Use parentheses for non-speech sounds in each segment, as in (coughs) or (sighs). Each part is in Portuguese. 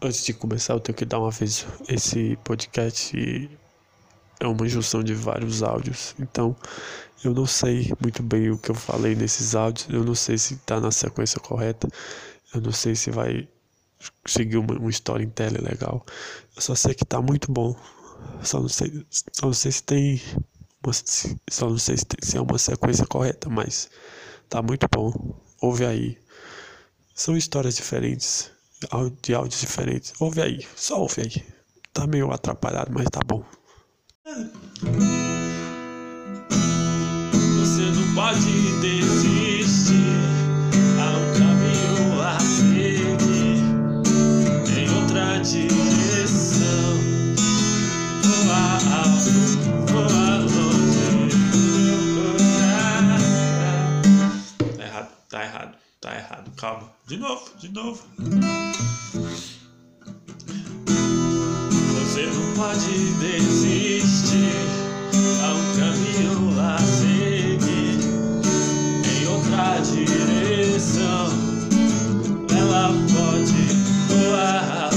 Antes de começar, eu tenho que dar uma vez. Esse podcast é uma junção de vários áudios, então eu não sei muito bem o que eu falei nesses áudios, eu não sei se está na sequência correta, eu não sei se vai seguir uma, uma storytelling legal, eu só sei que está muito bom, só não sei, só não sei se tem, uma, só não sei se, tem, se é uma sequência correta, mas tá muito bom, ouve aí, são histórias diferentes de áudios diferentes. Ouve aí, só ouve aí. Tá meio atrapalhado, mas tá bom. Você não pode desistir. Há um caminho a seguir em outra direção. Voa alto, voa longe. Tá errado, tá errado, tá errado. Calma. De novo, de novo. Você não pode desistir. Há um caminho a seguir em outra direção. Ela pode voar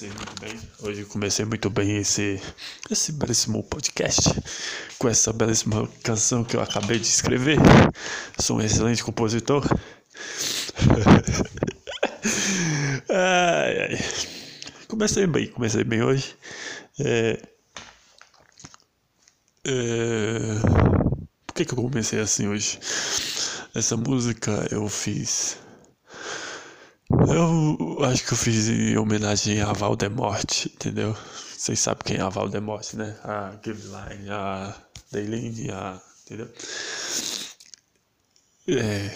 comecei muito bem. Hoje comecei muito bem esse, esse belíssimo podcast com essa belíssima canção que eu acabei de escrever. Sou um excelente compositor. (laughs) ai, ai. Comecei bem, comecei bem hoje. É, é, por que, que eu comecei assim hoje? Essa música eu fiz. Eu acho que eu fiz em homenagem a Valdemort, entendeu? Vocês sabem quem é a Valdemort, né? A Giveline, a Dayline, a. Entendeu? É,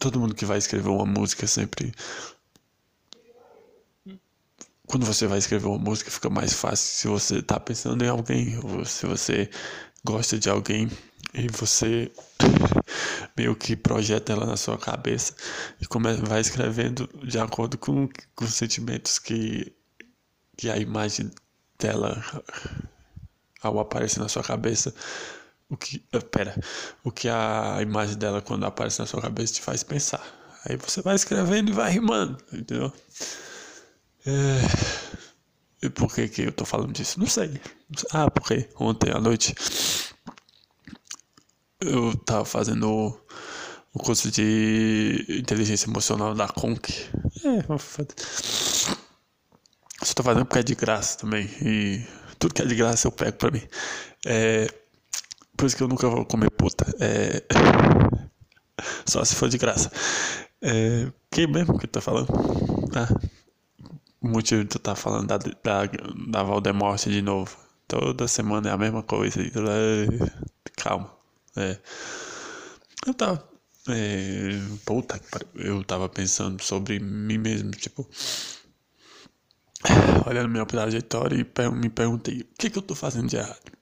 todo mundo que vai escrever uma música sempre. Quando você vai escrever uma música fica mais fácil se você tá pensando em alguém, ou se você gosta de alguém e você (laughs) meio que projeta ela na sua cabeça e vai escrevendo de acordo com, com os sentimentos que, que a imagem dela ao aparecer na sua cabeça o que eh, pera o que a imagem dela quando aparece na sua cabeça te faz pensar. Aí você vai escrevendo e vai rimando entendeu? É... e por que que eu tô falando disso? Não sei. Ah porque ontem à noite eu tava fazendo o curso de inteligência emocional da Conk. É, só tô fazendo porque é de graça também. E tudo que é de graça eu pego pra mim. É, por isso que eu nunca vou comer puta. É, (laughs) só se for de graça. É, quem mesmo que tá falando? Ah, o motivo de tu tá falando da, da, da Valdemort de novo. Toda semana é a mesma coisa. Calma. É. Eu tava. É, puta que pariu. Eu tava pensando sobre mim mesmo, tipo. Olhando minha trajetória e me perguntei: o que, que eu tô fazendo de errado?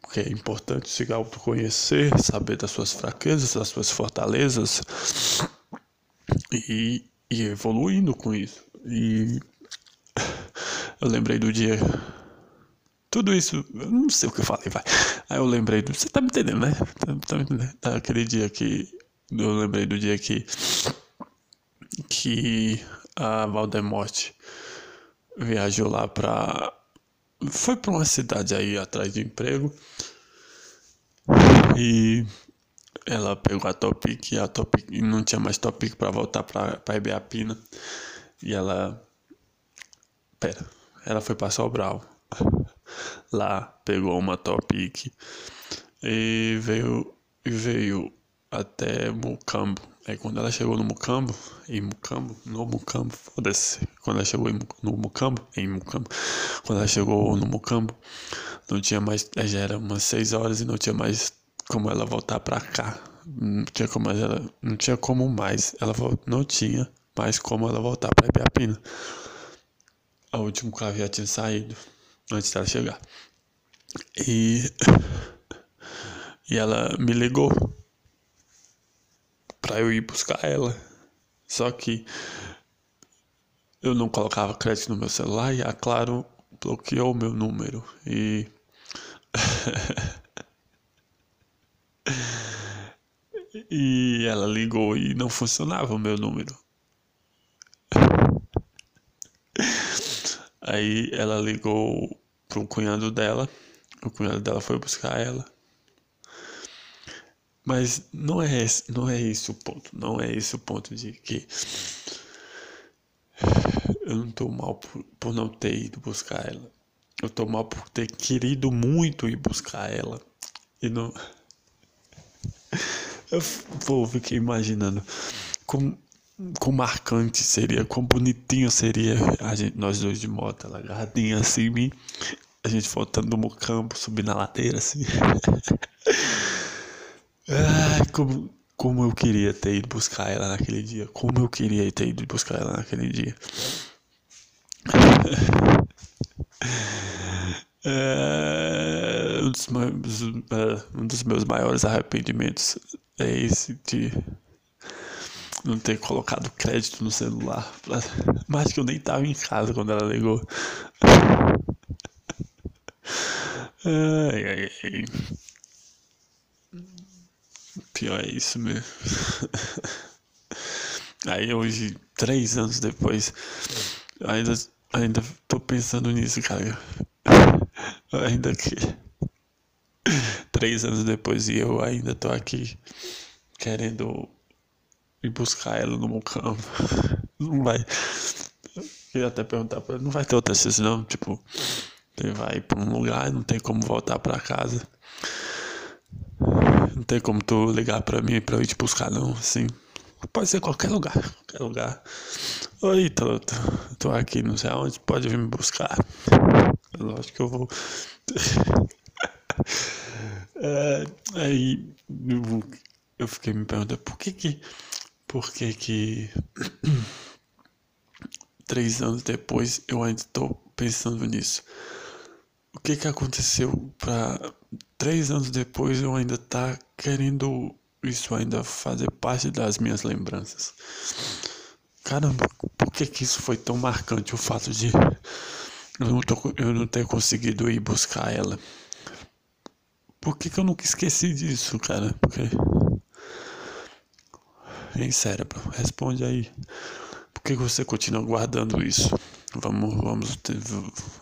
Porque é importante se autoconhecer, saber das suas fraquezas, das suas fortalezas e, e evoluindo com isso. E eu lembrei do dia tudo isso, eu não sei o que eu falei, vai. Aí eu lembrei do. Você tá me entendendo, né? Tá, tá me entendendo? Aquele dia que. Eu lembrei do dia que. Que a Valdemort viajou lá pra. Foi pra uma cidade aí atrás de emprego. E ela pegou a Topic e a Topic não tinha mais Topic pra voltar pra, pra Ibiapina. E ela. Pera, ela foi pra Sobral lá pegou uma Topic e veio e veio até Mucambo. Aí quando ela chegou no Mucambo, em Mucambo, no Mucambo, foda-se. Quando ela chegou em, no Mucambo, em Mucambo, quando ela chegou no Mucambo, não tinha mais, já era umas 6 horas e não tinha mais como ela voltar pra cá. Não tinha como mais ela, não tinha como mais, ela não tinha mais como ela voltar pra Ibiapina. O último carro já tinha saído. Antes dela chegar. E, (laughs) e ela me ligou para eu ir buscar ela. Só que eu não colocava crédito no meu celular e a Claro bloqueou o meu número e (laughs) e ela ligou e não funcionava o meu número. Aí ela ligou pro cunhado dela, o cunhado dela foi buscar ela. Mas não é, esse, não é esse o ponto, não é esse o ponto de que eu não tô mal por, por não ter ido buscar ela. Eu tô mal por ter querido muito ir buscar ela. E não. (laughs) Eu fiquei imaginando como, como marcante seria, quão bonitinho seria a gente, nós dois de moto, ela agarradinha assim, mim, a gente voltando no campo, subindo a ladeira assim. (laughs) Ai, como, como eu queria ter ido buscar ela naquele dia. Como eu queria ter ido buscar ela naquele dia. (laughs) É, um, dos meus, um dos meus maiores arrependimentos é esse de não ter colocado crédito no celular. Mas que eu nem tava em casa quando ela ligou. (laughs) Ai, ai, ai. Pior é isso mesmo. (laughs) Aí hoje, três anos depois, ainda, ainda tô pensando nisso, cara. (laughs) Ainda que três anos depois e eu ainda tô aqui querendo ir buscar ela no campo. (laughs) Não vai. Eu queria até perguntar pra ela, não vai ter outra chance não? Tipo, você vai pra um lugar, não tem como voltar pra casa. Não tem como tu ligar pra mim pra eu ir te buscar, não, assim. Pode ser qualquer lugar, qualquer lugar. Oi, tô, tô, tô aqui, não sei aonde, pode vir me buscar. Lógico que eu vou. (laughs) é, aí eu fiquei me perguntando por que que. Por que que. (clears throat) Três anos depois eu ainda estou pensando nisso. O que que aconteceu pra três anos depois eu ainda tá querendo isso ainda fazer parte das minhas lembranças. Caramba, por que que isso foi tão marcante o fato de eu não, tô, eu não ter conseguido ir buscar ela? Por que que eu nunca esqueci disso, cara? Porque... Hein, cérebro, responde aí. Por que você continua guardando isso? Vamos, vamos,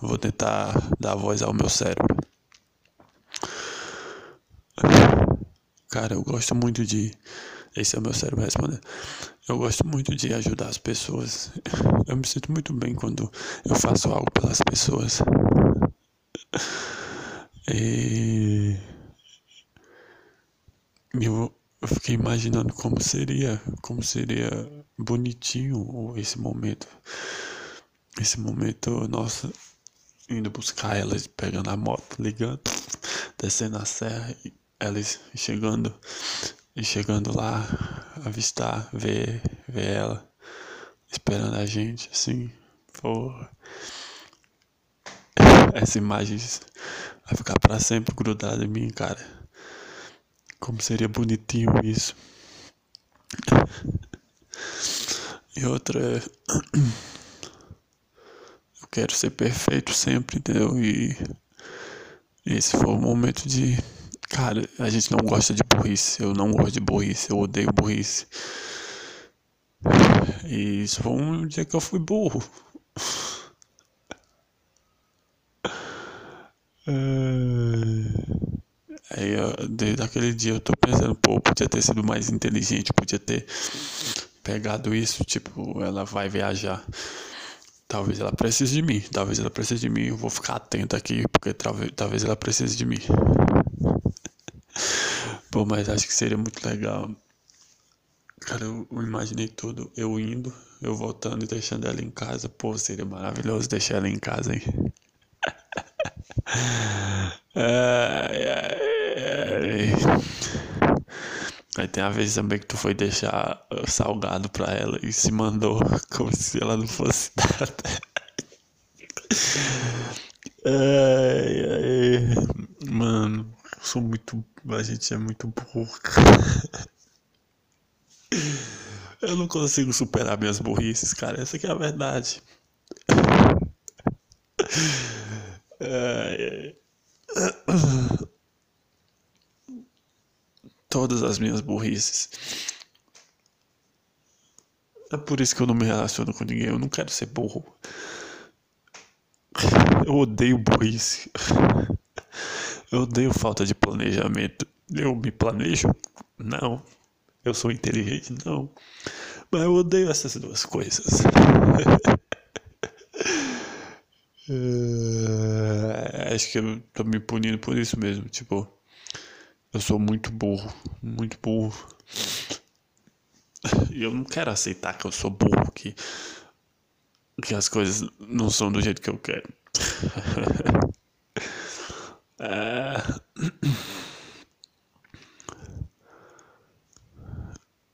vou tentar dar voz ao meu cérebro. Cara, eu gosto muito de. Esse é o meu cérebro respondendo. Eu gosto muito de ajudar as pessoas. Eu me sinto muito bem quando eu faço algo pelas pessoas. E. Eu fiquei imaginando como seria, como seria bonitinho esse momento. Esse momento, nossa, indo buscar elas, pegando a moto, ligando, descendo a serra elas chegando e chegando lá, avistar, ver, ver ela, esperando a gente, assim, porra. Essa imagem vai ficar para sempre grudada em mim, cara. Como seria bonitinho isso. E outra é. Eu quero ser perfeito sempre, entendeu? E esse foi o momento de Cara, a gente não gosta de burrice. Eu não gosto de burrice. Eu odeio burrice. E isso foi um dia que eu fui burro. Aí, desde aquele dia eu tô pensando, pô, podia ter sido mais inteligente, podia ter pegado isso, tipo, ela vai viajar. Talvez ela precise de mim, talvez ela precise de mim, eu vou ficar atento aqui, porque talvez, talvez ela precise de mim. (laughs) Pô, mas acho que seria muito legal. Cara, eu, imaginei tudo. Eu indo, eu voltando e deixando ela em casa. Pô, seria maravilhoso deixar ela em casa, hein? (laughs) ai, ai, ai. Aí tem a vez também que tu foi deixar salgado pra ela e se mandou (laughs) como se ela não fosse nada. Ai, ai. Mano, sou muito. A gente é muito burro. Eu não consigo superar minhas burrices, cara. Essa aqui é a verdade. Ai, ai. Todas as minhas burrices. É por isso que eu não me relaciono com ninguém. Eu não quero ser burro. Eu odeio burrice. Eu odeio falta de planejamento. Eu me planejo? Não. Eu sou inteligente? Não. Mas eu odeio essas duas coisas. (laughs) É, acho que eu tô me punindo por isso mesmo. Tipo, eu sou muito burro. Muito burro. E eu não quero aceitar que eu sou burro, que, que as coisas não são do jeito que eu quero. (laughs) é...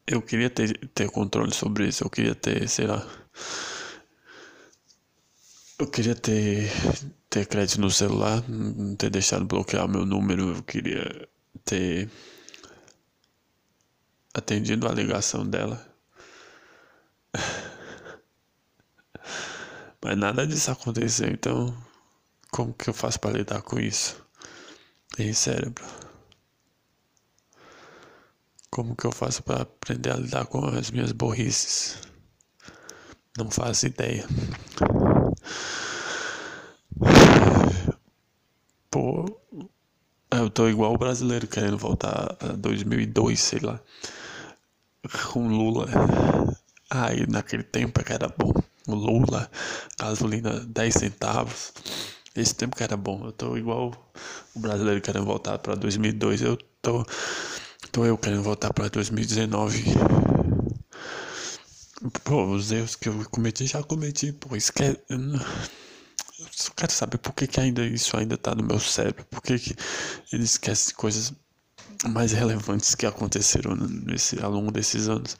Eu queria ter, ter controle sobre isso, eu queria ter, sei lá. Eu queria ter, ter crédito no celular, não ter deixado bloquear meu número, eu queria ter atendido a ligação dela. (laughs) Mas nada disso aconteceu, então como que eu faço para lidar com isso? Em cérebro. Como que eu faço para aprender a lidar com as minhas burrices? Não faço ideia. (sighs) Pô, eu tô igual o brasileiro querendo voltar a 2002, sei lá, com Lula. Aí naquele tempo que era bom. O Lula, gasolina 10 centavos. Esse tempo que era bom. Eu tô igual o brasileiro querendo voltar para 2002. Eu tô Tô eu querendo voltar para 2019. Pô, os erros que eu cometi, já cometi. Pô, esquece. Eu, só quero saber por que, que ainda isso ainda tá no meu cérebro. Por que, que ele esquece coisas mais relevantes que aconteceram nesse, ao longo desses anos.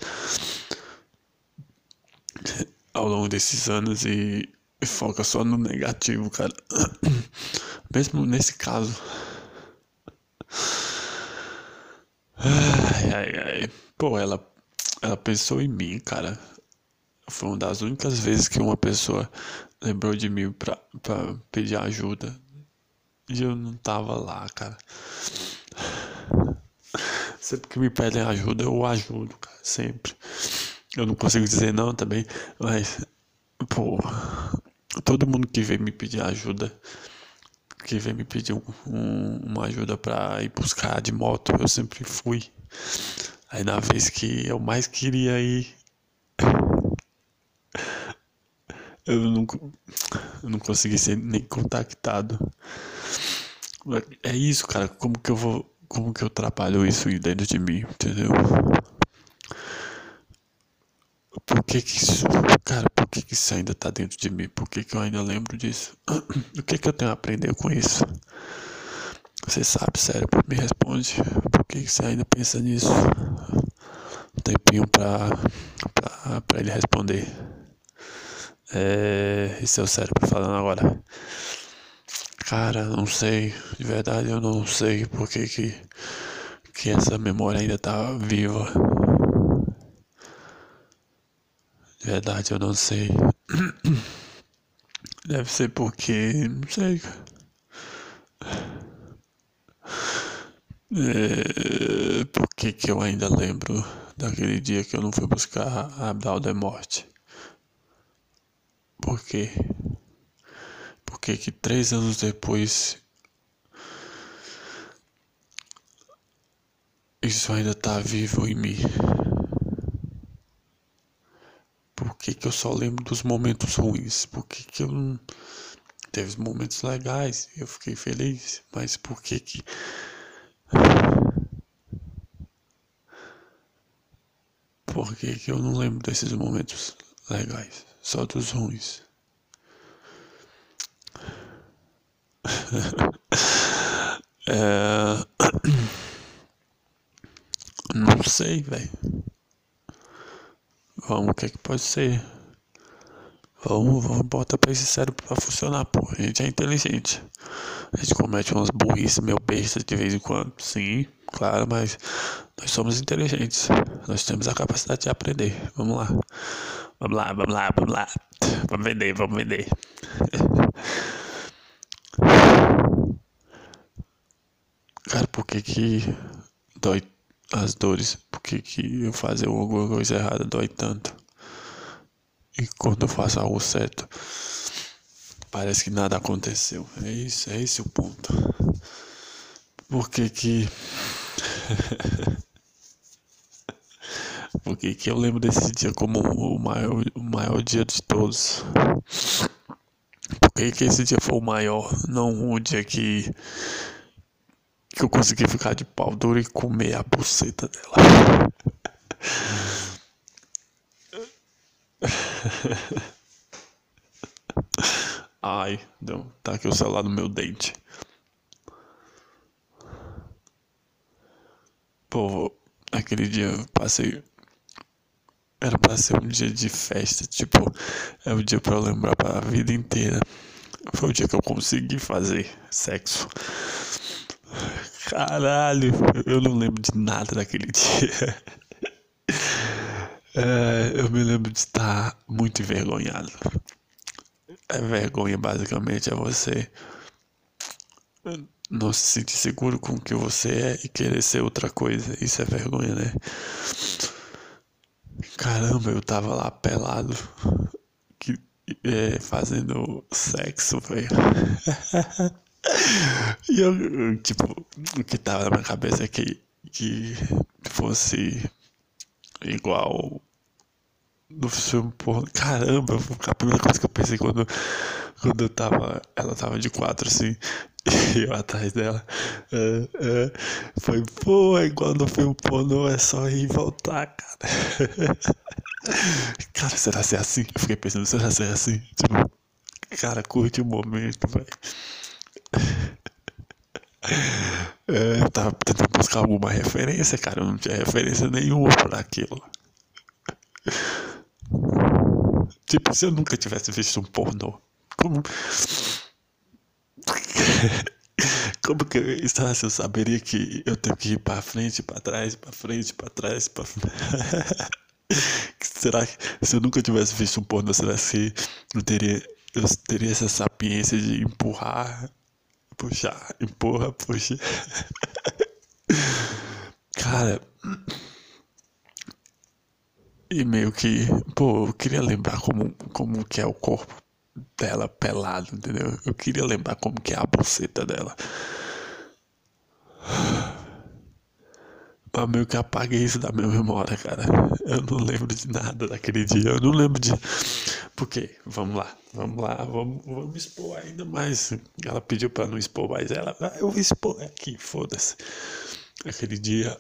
Ao longo desses anos e, e foca só no negativo, cara. (coughs) Mesmo nesse caso. Ai, ai, ai. Pô, ela, ela pensou em mim, cara. Foi uma das únicas vezes que uma pessoa lembrou de mim pra, pra pedir ajuda. E eu não tava lá, cara. Sempre que me pedem ajuda, eu ajudo, cara. Sempre. Eu não consigo dizer não também, mas, pô, todo mundo que vem me pedir ajuda que veio me pedir um, um, uma ajuda para ir buscar de moto, eu sempre fui. Aí na vez que eu mais queria ir, eu não, eu não consegui ser nem contactado. É isso, cara. Como que eu vou. Como que eu trabalho isso dentro de mim, entendeu? Por que que isso, cara, por que que isso ainda tá dentro de mim? Por que que eu ainda lembro disso? (clears throat) O que que eu tenho a aprender com isso? Você sabe, cérebro, me responde. Por que que você ainda pensa nisso? Um tempinho pra, pra, pra ele responder. É, esse é o cérebro falando agora. Cara, não sei, de verdade eu não sei por que que, essa memória ainda tá viva. Verdade, eu não sei. (coughs) Deve ser porque. Não sei. É, por que, que eu ainda lembro daquele dia que eu não fui buscar a Abdal da Morte? Por quê? Porque que três anos depois isso ainda tá vivo em mim? Por que, que eu só lembro dos momentos ruins? Por que, que eu não. Teve momentos legais, eu fiquei feliz, mas por que que. Por que que eu não lembro desses momentos legais? Só dos ruins. (laughs) é... (coughs) Não sei, velho. Vamos, o que é que pode ser? Vamos, vamos botar pra esse cérebro pra funcionar, pô. A gente é inteligente. A gente comete umas burrices meio bestas de vez em quando. Sim, claro, mas nós somos inteligentes. Nós temos a capacidade de aprender. Vamos lá. Vamos lá, vamos lá, vamos lá. Vamos vender, vamos vender. Cara, por que que dói as dores? Por que que eu fazer alguma coisa errada dói tanto? E quando eu faço algo certo, parece que nada aconteceu. É isso, é esse o ponto. Por que que... (laughs) Por que eu lembro desse dia como o maior, o maior dia de todos? Por que que esse dia foi o maior, não o dia que que eu consegui ficar de pau duro e comer a buceta dela. (laughs) Ai, não, tá aqui o celular no meu dente. Pô, aquele dia eu passei. Era pra ser um dia de festa, tipo, é um dia pra eu lembrar pra vida inteira. Foi o dia que eu consegui fazer sexo. Caralho, eu não lembro de nada daquele (laughs) dia. É, eu me lembro de estar muito envergonhado. É vergonha, basicamente, é você não se sentir seguro com o que você é e querer ser outra coisa. Isso é vergonha, né? Caramba, eu tava lá pelado, que, é, fazendo sexo, velho. (laughs) E eu, tipo, o que tava na minha cabeça é que, que fosse igual no filme porra. Caramba, a primeira coisa que eu pensei quando, quando eu tava. Ela tava de quatro assim, (laughs) e eu atrás dela. É, é, foi, pô, é igual no filme pornô, é só ir e voltar, cara. (laughs) cara, será ser assim? Eu fiquei pensando, será ser assim? Tipo, cara, curte o momento, velho. (laughs) É, eu tava tentando buscar alguma referência, cara. Eu não tinha referência nenhuma para aquilo. Tipo, se eu nunca tivesse visto um pornô, como. (laughs) Como que eu, se eu saberia que eu tenho que ir pra frente, pra trás, pra frente, pra trás, pra (laughs) Será que se eu nunca tivesse visto um pornô, será que eu teria, eu teria essa sapiência de empurrar puxar, empurra, puxa. (laughs) Cara. E meio que, pô, eu queria lembrar como, como que é o corpo dela pelado, entendeu? Eu queria lembrar como que é a buceta dela. Mas meio que apaguei isso da minha memória, cara. Eu não lembro de nada daquele dia. Eu não lembro de. Por quê? Vamos lá, vamos lá, vamos, vamos expor ainda mais. Ela pediu pra não expor mais ela. Ah, eu vou expor aqui, foda-se. Aquele dia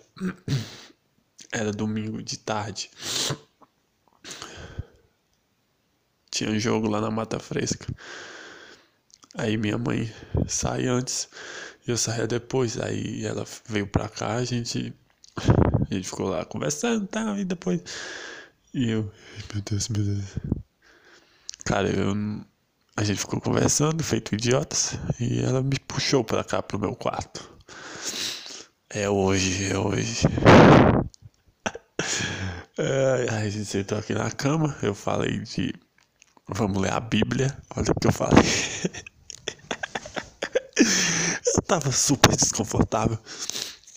era domingo de tarde. Tinha um jogo lá na Mata Fresca. Aí minha mãe sai antes, eu saía depois. Aí ela veio pra cá, a gente a gente ficou lá conversando e tal, e depois. E eu. Meu Deus, meu Deus. Cara, eu. A gente ficou conversando, feito idiotas, e ela me puxou pra cá, pro meu quarto. É hoje, é hoje. É, a gente sentou aqui na cama, eu falei de. Vamos ler a Bíblia. Olha o que eu falei. (laughs) eu tava super desconfortável.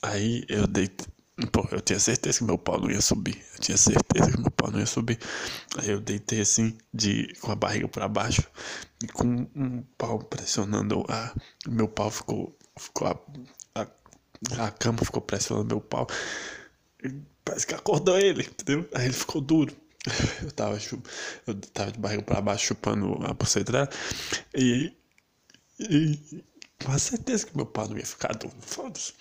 Aí eu deitei. Pô, eu tinha certeza que meu pau não ia subir. Eu tinha certeza que meu pau não ia subir. Aí eu deitei assim, de, com a barriga para baixo, e com um pau pressionando a. Meu pau ficou. ficou a, a, a cama ficou pressionando meu pau. Parece que acordou ele, entendeu? Aí ele ficou duro. (laughs) Eu tava, eu tava de barriga para baixo chupando a buceta. E, e. Com certeza que meu pau não ia ficar duro. Foda-se.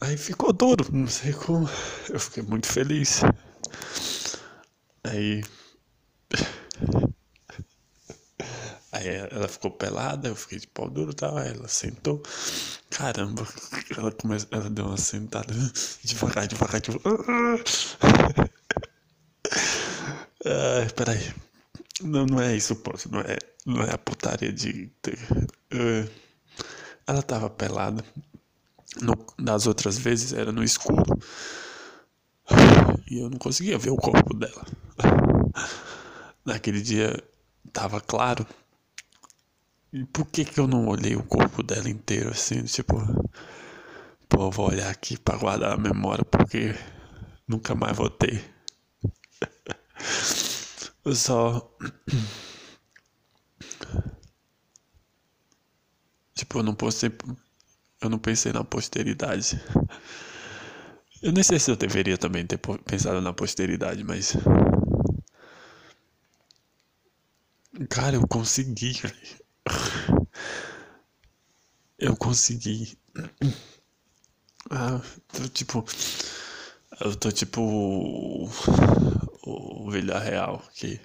Aí ficou duro, não sei como. Eu fiquei muito feliz. Aí. Aí ela ficou pelada, eu fiquei de pau duro e tal. Aí ela sentou. Caramba, ela, come... ela deu uma sentada (laughs) devagar, devagar, devagar. (laughs) Ai, peraí. Não, não é isso o. Não é, não é a putaria de. eh, ela tava pelada. No, das outras vezes era no escuro. E eu não conseguia ver o corpo dela. (laughs) Naquele dia tava claro. E por que que eu não olhei o corpo dela inteiro assim? Tipo, pô, eu vou olhar aqui pra guardar a memória porque nunca mais vou ter. (laughs) Eu só. Tipo, eu não. Eu não pensei na posteridade. Eu nem sei se eu deveria também ter pensado na posteridade, mas. Cara, eu consegui, velho. Eu consegui. Ah, tipo. Eu tô tipo. O, o Villarreal, que.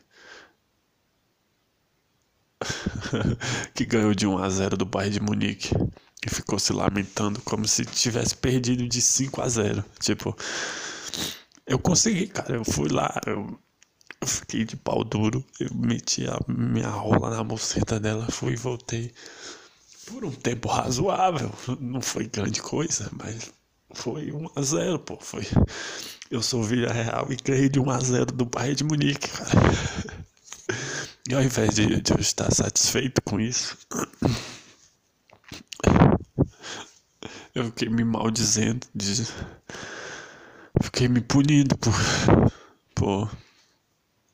(laughs) que ganhou de 1 a 0 do Bayern de Munique e ficou se lamentando como se tivesse perdido de 5 a 0. Tipo, eu consegui, cara. Eu fui lá, eu, eu fiquei de pau duro, eu meti a minha rola na buceta dela, fui e voltei por um tempo razoável. Não foi grande coisa, mas foi 1 a 0, pô. Foi. Eu sou Villarreal e ganhei de 1 a 0 do Bayern de Munique, cara. E ao invés de, de eu estar satisfeito com isso, eu fiquei me maldizendo, de, fiquei me punindo por, por.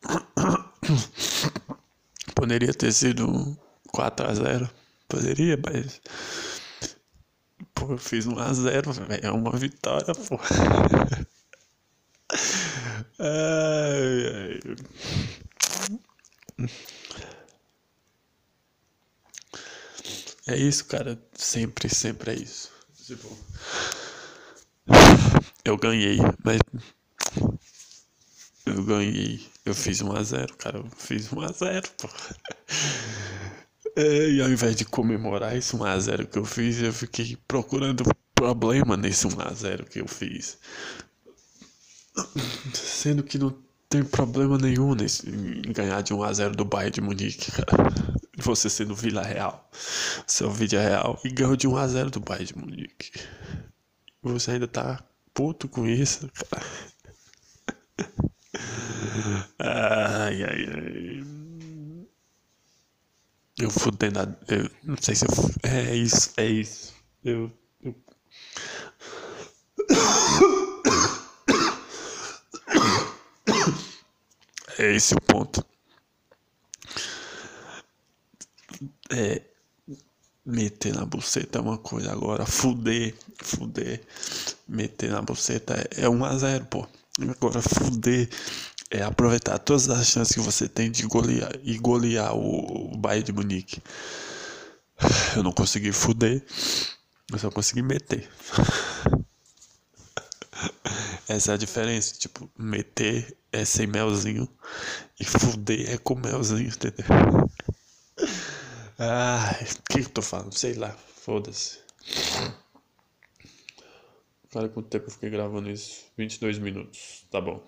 (coughs) Poderia ter sido 4 a 0 Poderia, mas. Pô, eu fiz 1 a 0 velho. É uma vitória, pô. (laughs) Ai, ai. É isso, cara. Sempre, sempre é isso. Tipo, eu ganhei, mas eu ganhei. Eu fiz 1 a 0, cara. Eu fiz 1 a 0, pô. É, e ao invés de comemorar esse 1 a 0 que eu fiz, eu fiquei procurando problema nesse 1 a 0 que eu fiz. Sendo que não tem problema nenhum nesse, em ganhar de 1 a 0 do Bayern de Munique, cara. Você sendo Vila Real. Seu vídeo é real e ganhou de 1 a 0 do Bayern de Munique. Você ainda tá puto com isso, cara. Ai, ai, ai. Eu fudendo a... Eu não sei se eu... É isso, é isso. Eu... eu... É esse o ponto. É... Meter na buceta é uma coisa agora. Fuder, fuder. Meter na buceta é, é 1 a 0 pô. Agora fuder é aproveitar todas as chances que você tem de golear e golear o, o Bayern de Munique. Eu não consegui fuder, eu só consegui meter. (laughs) Essa é a diferença, tipo, meter é sem melzinho e fuder é com melzinho, entendeu? Ai, o que que eu tô falando? Sei lá, foda-se. Cara, quanto tempo eu fiquei gravando isso? 22 minutos, tá bom.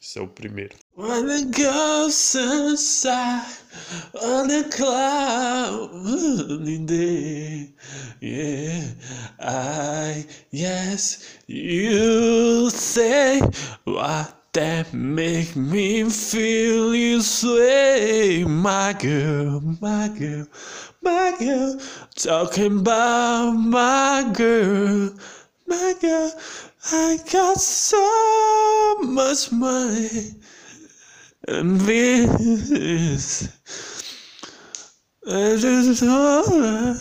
Esse é o primeiro. When the ghost inside on the cloudy day, yeah, I, yes, you say what that make me feel this way, my girl, my girl, my girl, talking about my girl, my girl. I got so much money and this is all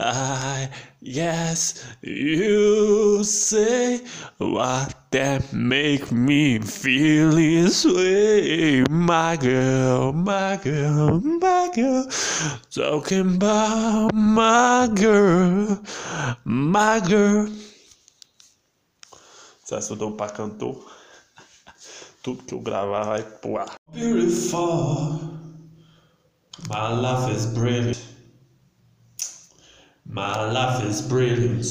I yes you say what that make me feel this way my girl my girl my girl. Talking about my girl my girl. Só se eu dou pra cantor, (laughs) tudo que eu gravar vai pro. Beautiful, my life is brilliant. My life is brilliant.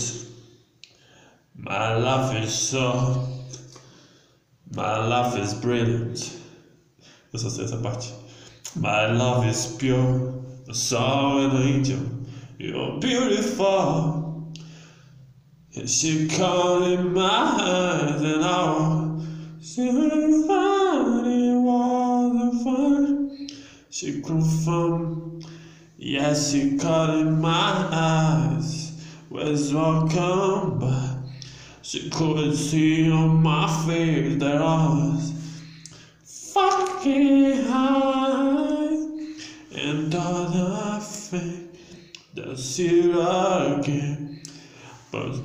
My life is so. My life is brilliant. Sei essa parte. My love is pure, the soul an angel. You're beautiful. And she caught in my eyes, and I was somebody was fun. She grew from, yes, she caught in my eyes. Was welcome, but she couldn't see on my face that I was fucking high. And all I think that see again, but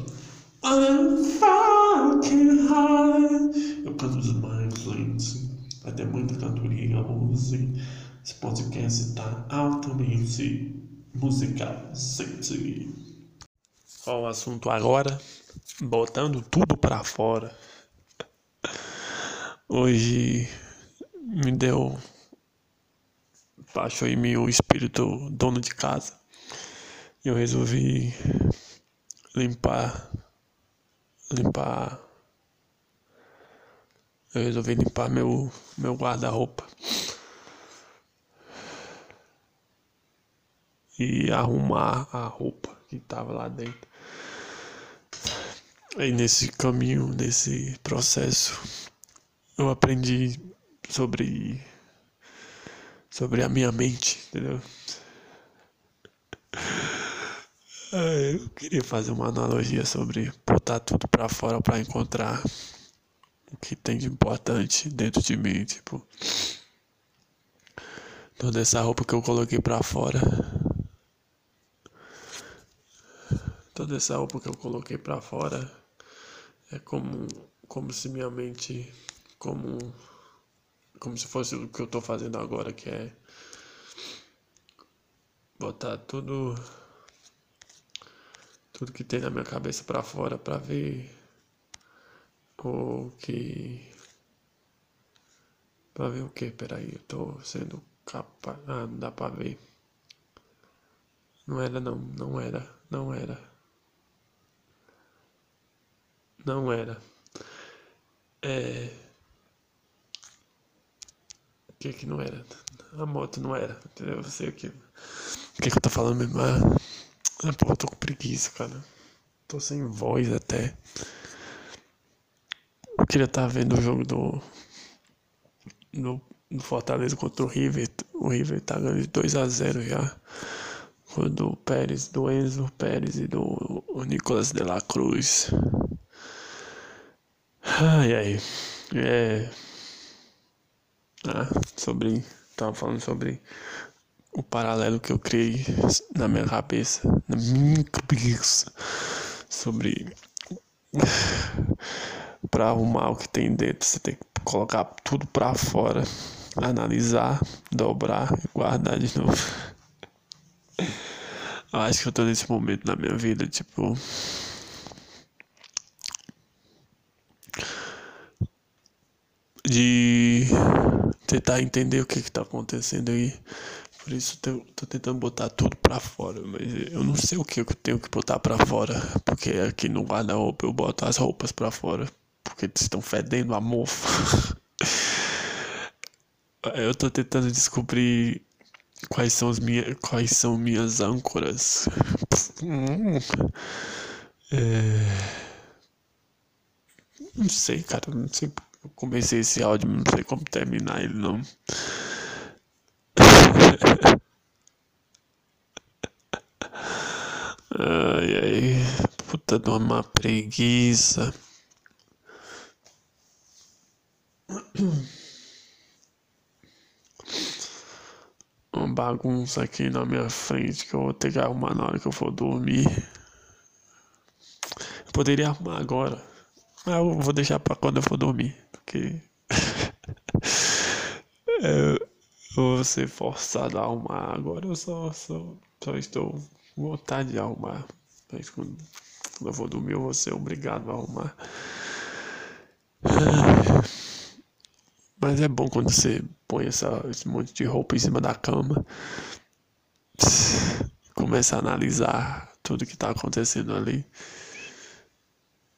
I'm fucking high. Eu canto demais, gente. Ter muita cantoria, música. Esse podcast tá altamente musical, gente. Qual o assunto agora? Botando tudo pra fora. Hoje me deu. Baixou em mim o espírito dono de casa. E eu resolvi limpar. Limpar. Eu resolvi limpar meu, meu guarda-roupa. E arrumar a roupa que tava lá dentro. Aí nesse caminho, nesse processo, eu aprendi sobre sobre a minha mente, entendeu? (laughs) Eu queria fazer uma analogia sobre botar tudo pra fora pra encontrar o que tem de importante dentro de mim, tipo toda essa roupa que eu coloquei pra fora. Toda essa roupa que eu coloquei pra fora é como como se minha mente como como se fosse o que eu tô fazendo agora, que é botar tudo tudo que tem na minha cabeça para fora para ver o que para ver o que, peraí, eu tô sendo capaz, ah, não dá para ver. Não era não, não era, não era. Não era. É que que não era? A moto não era, entendeu? Eu sei o que. O que, que eu tô falando mesmo? Ah, ah, eu tô com preguiça, cara. Tô sem voz até. Eu queria estar tá vendo o jogo do. do, do Fortaleza contra o River. O River tá ganhando de 2x0 já. Do Pérez, do Enzo Pérez e do Nicolas de la Cruz. Ai ai. É. Ah, sobre. Tava falando sobre o paralelo que eu criei na minha cabeça. Na minha cabeça. Sobre. Pra arrumar o que tem dentro, você tem que colocar tudo pra fora. Analisar, dobrar e guardar de novo. Acho que eu tô nesse momento na minha vida, tipo. De tentar entender o que está acontecendo aí. Por isso eu tô tentando botar tudo pra fora, mas eu não sei o que eu tenho que botar pra fora, porque aqui no guarda-roupa eu boto as roupas pra fora, porque estão fedendo a mofo. (laughs) eu tô tentando descobrir quais são as minhas, quais são minhas âncoras. É... Não sei, cara, não sei eu comecei esse áudio, não sei como terminar ele não. Ai ai, puta de uma preguiça. Uma bagunça aqui na minha frente que eu vou ter que arrumar na hora que eu for dormir. Eu poderia arrumar agora, mas eu vou deixar pra quando eu for dormir porque (laughs) eu vou ser forçado a arrumar. Agora eu só, só, só estou com vontade de arrumar. Mas quando, quando eu vou dormir, eu vou ser obrigado a arrumar. (sighs) Mas é bom quando você põe essa, esse monte de roupa em cima da cama. (sighs) Começa a analisar tudo que está acontecendo ali.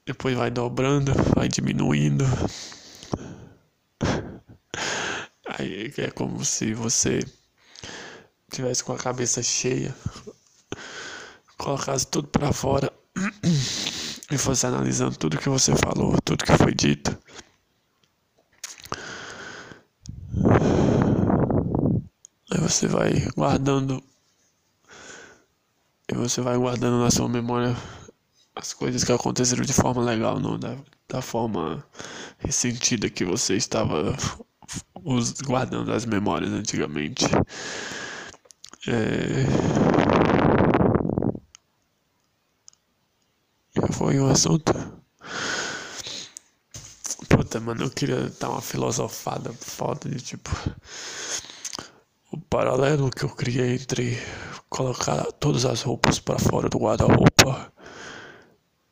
Depois vai dobrando, vai diminuindo. Aí é como se você tivesse com a cabeça cheia, colocasse tudo para fora (clears throat) e fosse analisando tudo que você falou, tudo que foi dito. Aí você vai guardando. E você vai guardando na sua memória as coisas que aconteceram de forma legal, não da, da forma ressentida que você estava os, guardando as memórias antigamente. É... Foi um assunto. Puta, mano, eu queria dar uma filosofada foda de tipo. O paralelo que eu criei entre colocar todas as roupas para fora do guarda-roupa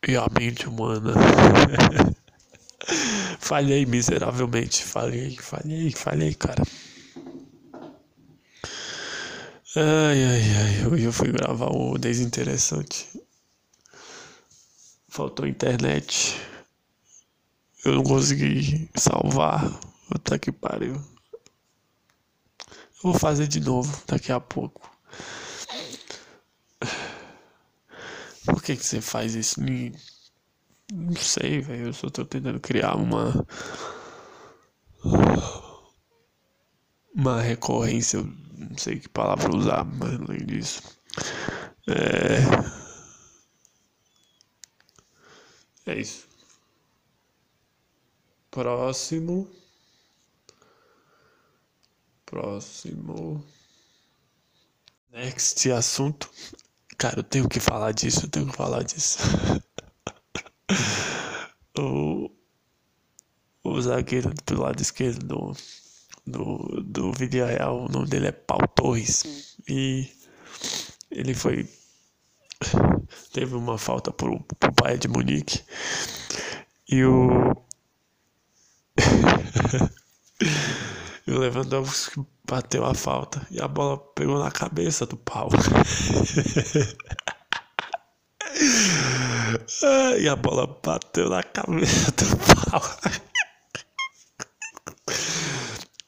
e a mente humana. (laughs) falhei miseravelmente, falhei, falhei, falhei, cara. Ai, ai, ai, hoje eu fui gravar o Desinteressante. Faltou internet. Eu não consegui salvar. Puta que pariu. Eu vou fazer de novo daqui a pouco. Por que, que você faz isso? Não sei, velho. Eu só tô tentando criar uma. Uma recorrência. Não sei que palavra usar, mas além disso. É. É isso. Próximo. Próximo. Next assunto. Cara, eu tenho que falar disso, eu tenho que falar disso. (laughs) (laughs) o, o zagueiro do lado esquerdo do, do, do vídeo real, o nome dele é Paul Torres. E ele foi. (laughs) Teve uma falta pro, pro Bayern de Munique. E o. (laughs) e o Lewandowski bateu a falta. E a bola pegou na cabeça do pau. E a bola bateu na cabeça do pau.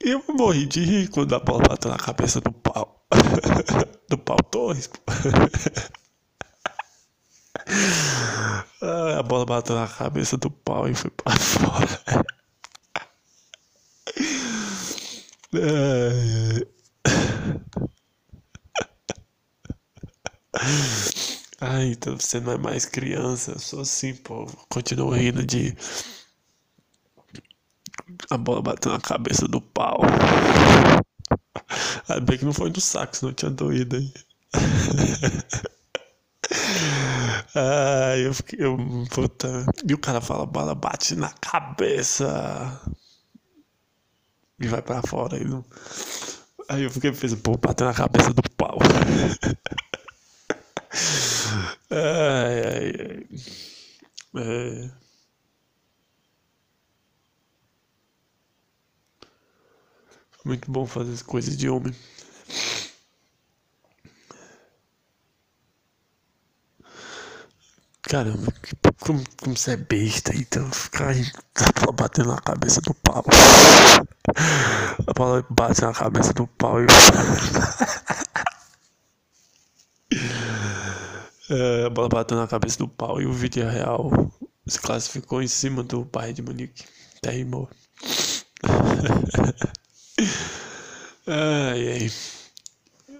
E eu morri de rir quando a bola bateu na cabeça do pau. Do pau Torres. a bola bateu na cabeça do pau e foi pra fora. Ai, então você não é mais criança. Eu sou assim, pô. Continuo rindo de. A bola bateu na cabeça do pau. Ainda bem que não foi no saco, senão tinha doído aí. (laughs) Ai, eu fiquei. Eu, puta. E o cara fala, a bola bate na cabeça. E vai pra fora. Aí, não... aí eu fiquei pensando, pô, bateu na cabeça do pau. (laughs) ai, ai, ai. É... Muito bom fazer coisas de homem. Caramba, como, como você é besta, então ficar batendo na cabeça do pau. A bola bate na cabeça do pau e. (laughs) é, a bola bateu na cabeça do pau e o vídeo real se classificou em cima do pai de Monique. Teimou. (laughs) ai, ai.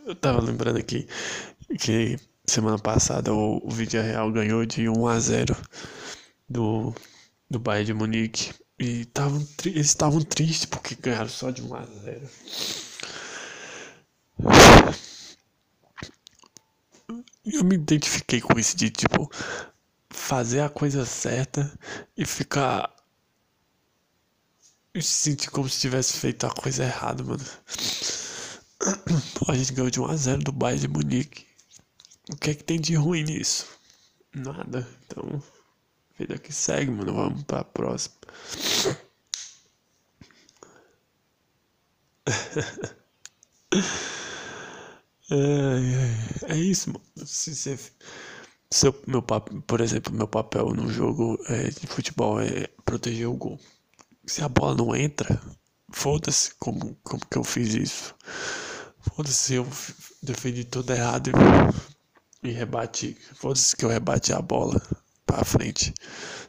Eu tava lembrando aqui que semana passada o, o real ganhou de 1 a 0 do, do Bayern de Munique. E tavam, eles estavam tristes porque ganharam só de 1 a 0 Eu me identifiquei com isso de tipo fazer a coisa certa e ficar. Se sentir como se tivesse feito a coisa errada, mano. (clears throat) a gente ganhou de 1 a 0 do Bayern de Munique. O que é que tem de ruim nisso? Nada. Então, vida que segue, mano. Vamos pra próxima. (laughs) é, é, isso, mano. Se você. Meu papel, por exemplo, meu papel no jogo é, de futebol é proteger o gol. Se a bola não entra, foda-se como, como que eu fiz isso. Foda-se, eu defendi tudo errado e, e rebati. Foda-se que eu rebati a bola pra frente.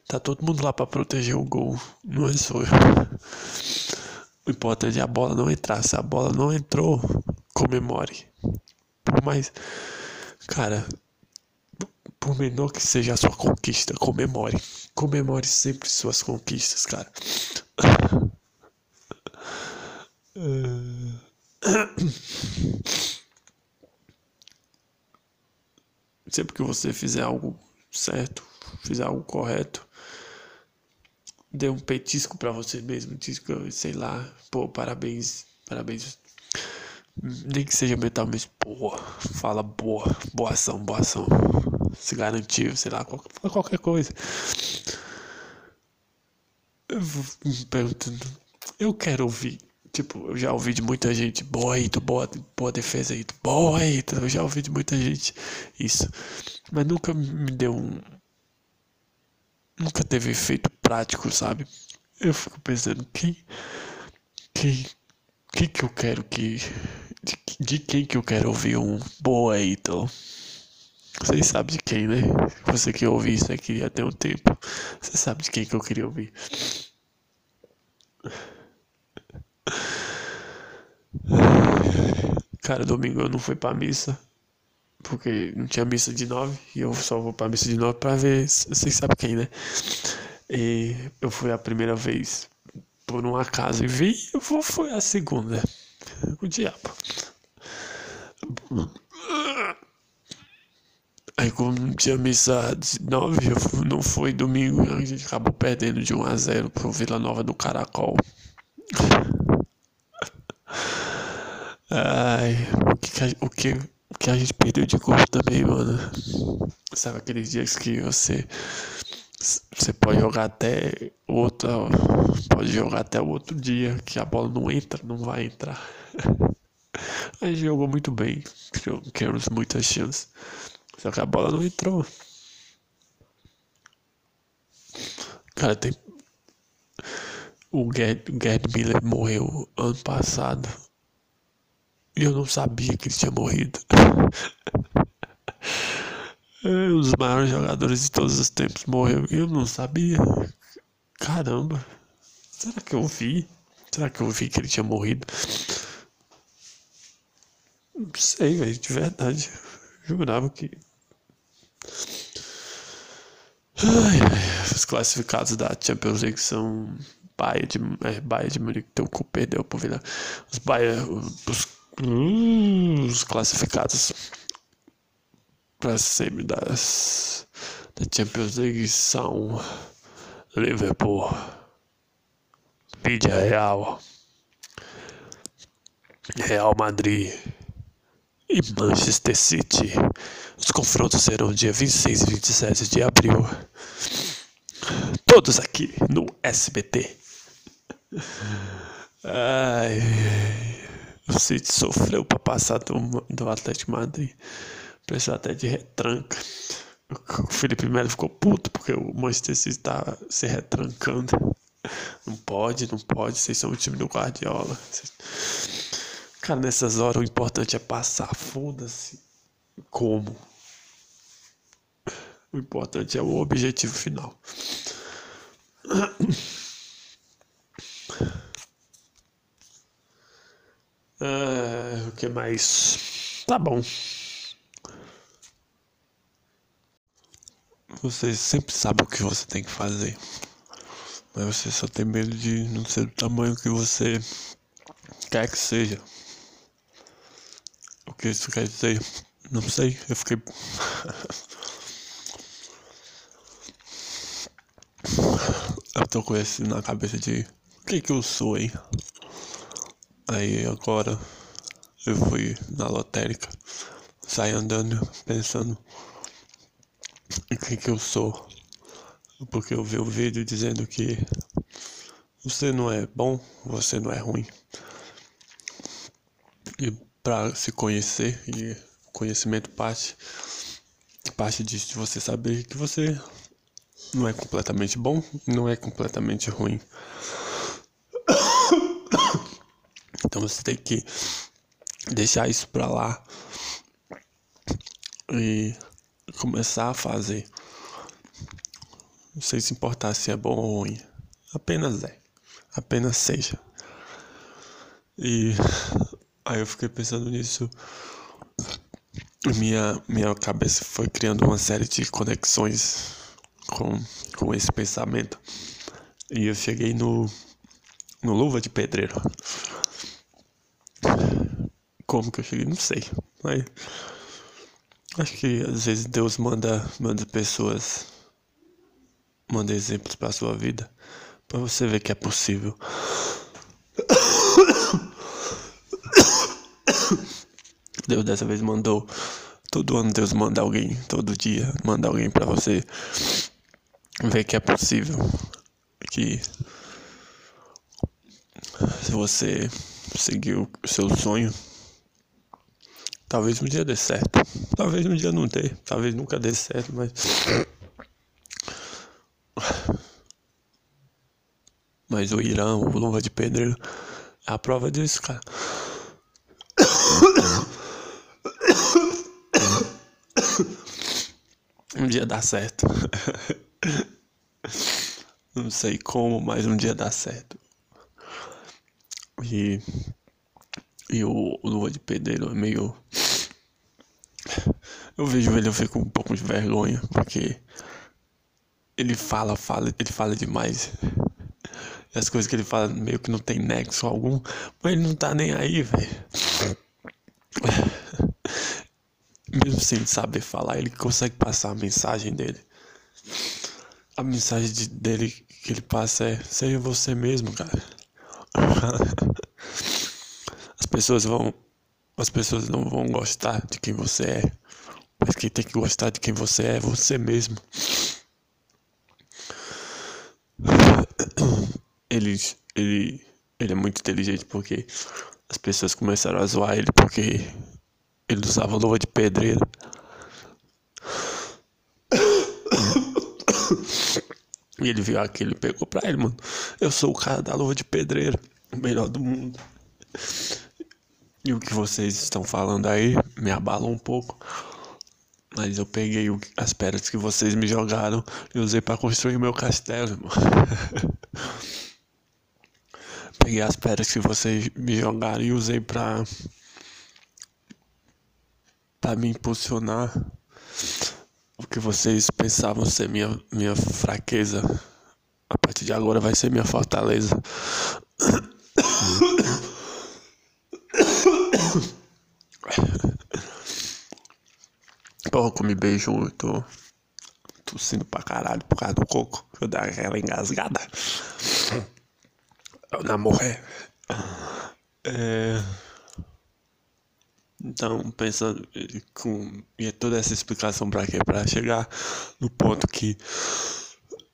Tá todo mundo lá pra proteger o gol. Não é só eu. O importante é a bola não entrar. Se a bola não entrou, comemore. Por mais. Cara, por menor que seja a sua conquista, comemore. Comemore sempre suas conquistas, cara. (coughs) Sempre que você fizer algo certo, fizer algo correto, dê um petisco para você mesmo, diz sei lá, pô, parabéns, parabéns. Nem que seja mentalmente, pô, fala boa, boa ação, boa ação. Se garantiu, sei lá, qualquer, qualquer coisa. Eu me perguntando, eu quero ouvir. Tipo, eu já ouvi de muita gente, boa Ito, boa, boa defesa Ito, boa Ito, eu já ouvi de muita gente isso. Mas nunca me deu um. Nunca teve efeito prático, sabe? Eu fico pensando, quem. Quem. Quem que eu quero que. De, de quem que eu quero ouvir um boa Ito? Vocês sabem de quem, né? Você que ouviu isso aqui há um tempo. Você sabe de quem que eu queria ouvir. Cara, domingo eu não fui pra missa. Porque não tinha missa de nove. E eu só vou pra missa de nove pra ver. Vocês sabem quem, né? E eu fui a primeira vez por um acaso e vi. Vou, foi a segunda. O diabo. Aí como tinha missa de nove, não foi domingo, a gente acabou perdendo de 1 a 0 pro Vila Nova do Caracol. Ai, o que, o que, o que a gente perdeu de gol também, mano. Sabe aqueles dias que você você pode jogar até outro, pode jogar até o outro dia que a bola não entra, não vai entrar. (laughs) A gente jogou muito bem, criamos muitas chances, só que a bola não entrou. Cara, tem o Gerd, Gerd Miller morreu ano passado. E eu não sabia que ele tinha morrido. (laughs) É, um dos maiores jogadores de todos os tempos morreu. Eu não sabia. Caramba. Será que eu vi? Será que eu vi que ele tinha morrido? Não sei, velho. De verdade. Jurava que. Ai, os classificados da Champions League são Bayern de, é, Bayern de Munique, teu cu perdeu pro Vila. Os Bayern, os, hum, os classificados para semi das da Champions League são Liverpool, Vídea Real, Real Madrid e Manchester City. Os confrontos serão dia 26 e 27 de abril. Todos aqui no SBT. Ai, o City sofreu para passar do, do Atlético Madrid. Precisou até de retranca. O Felipe Melo ficou puto porque o Manchester City tá se retrancando. Não pode, não pode. Vocês são o time do Guardiola. Cara, nessas horas o importante é passar. Foda-se. Como? O importante é o objetivo final. Uh, o que mais? Tá bom. Você sempre sabe o que você tem que fazer. Mas você só tem medo de não ser do tamanho que você quer que seja. O que isso quer dizer? Não sei, eu fiquei. (laughs) eu tô com esse na cabeça de o que que eu sou, hein? Aí agora eu fui na lotérica, saí andando pensando em quem que eu sou. Porque eu vi um vídeo dizendo que você não é bom, você não é ruim. E para se conhecer, e conhecimento parte, parte disso de você saber que você não é completamente bom, não é completamente ruim. Então você tem que deixar isso pra lá e começar a fazer. Não sei se importar se é bom ou ruim. Apenas é. Apenas seja. E aí eu fiquei pensando nisso. Minha, minha cabeça foi criando uma série de conexões com, com esse pensamento. E eu cheguei no, no Luva de Pedreiro. Como que eu cheguei? Não sei. Mas acho que às vezes Deus manda, manda pessoas, manda exemplos para sua vida, para você ver que é possível. Deus dessa vez mandou. Todo ano Deus manda alguém, todo dia manda alguém para você ver que é possível. Que se você seguir o seu sonho, talvez um dia dê certo. Talvez um dia não dê, talvez nunca dê certo, mas. Mas o Irã, o Luva de Pedreiro, é a prova disso, cara. Um dia dá certo. Não sei como, mas um dia dá certo. E, e o, Luva de Pedreiro é meio. Eu vejo ele, eu fico um pouco de vergonha, porque ele fala, fala, ele fala demais. E as coisas que ele fala meio que não tem nexo algum, mas ele não tá nem aí, velho. Mesmo sem saber falar, ele consegue passar a mensagem dele. A mensagem de, dele que ele passa é: seja você mesmo, cara. (laughs) As pessoas vão. As pessoas não vão gostar de quem você é. Mas quem tem que gostar de quem você é é você mesmo. Ele, ele, ele é muito inteligente porque as pessoas começaram a zoar ele porque ele usava luva de pedreiro. E ele viu aquilo e pegou pra ele, mano. Eu sou o cara da luva de pedreiro, o melhor do mundo. E o que vocês estão falando aí me abalou um pouco. Mas eu (laughs) peguei as pedras que vocês me jogaram e usei para construir meu castelo, irmão. peguei as pedras que vocês me jogaram e usei para para me impulsionar o que vocês pensavam ser minha, minha fraqueza. A partir de agora vai ser minha fortaleza. (coughs) Porra, comi beijo, eu tô tossindo pra caralho por causa do coco. Eu dar aquela engasgada. Eu namoré. É... Então, pensando com e toda essa explicação para quê? Para chegar no ponto que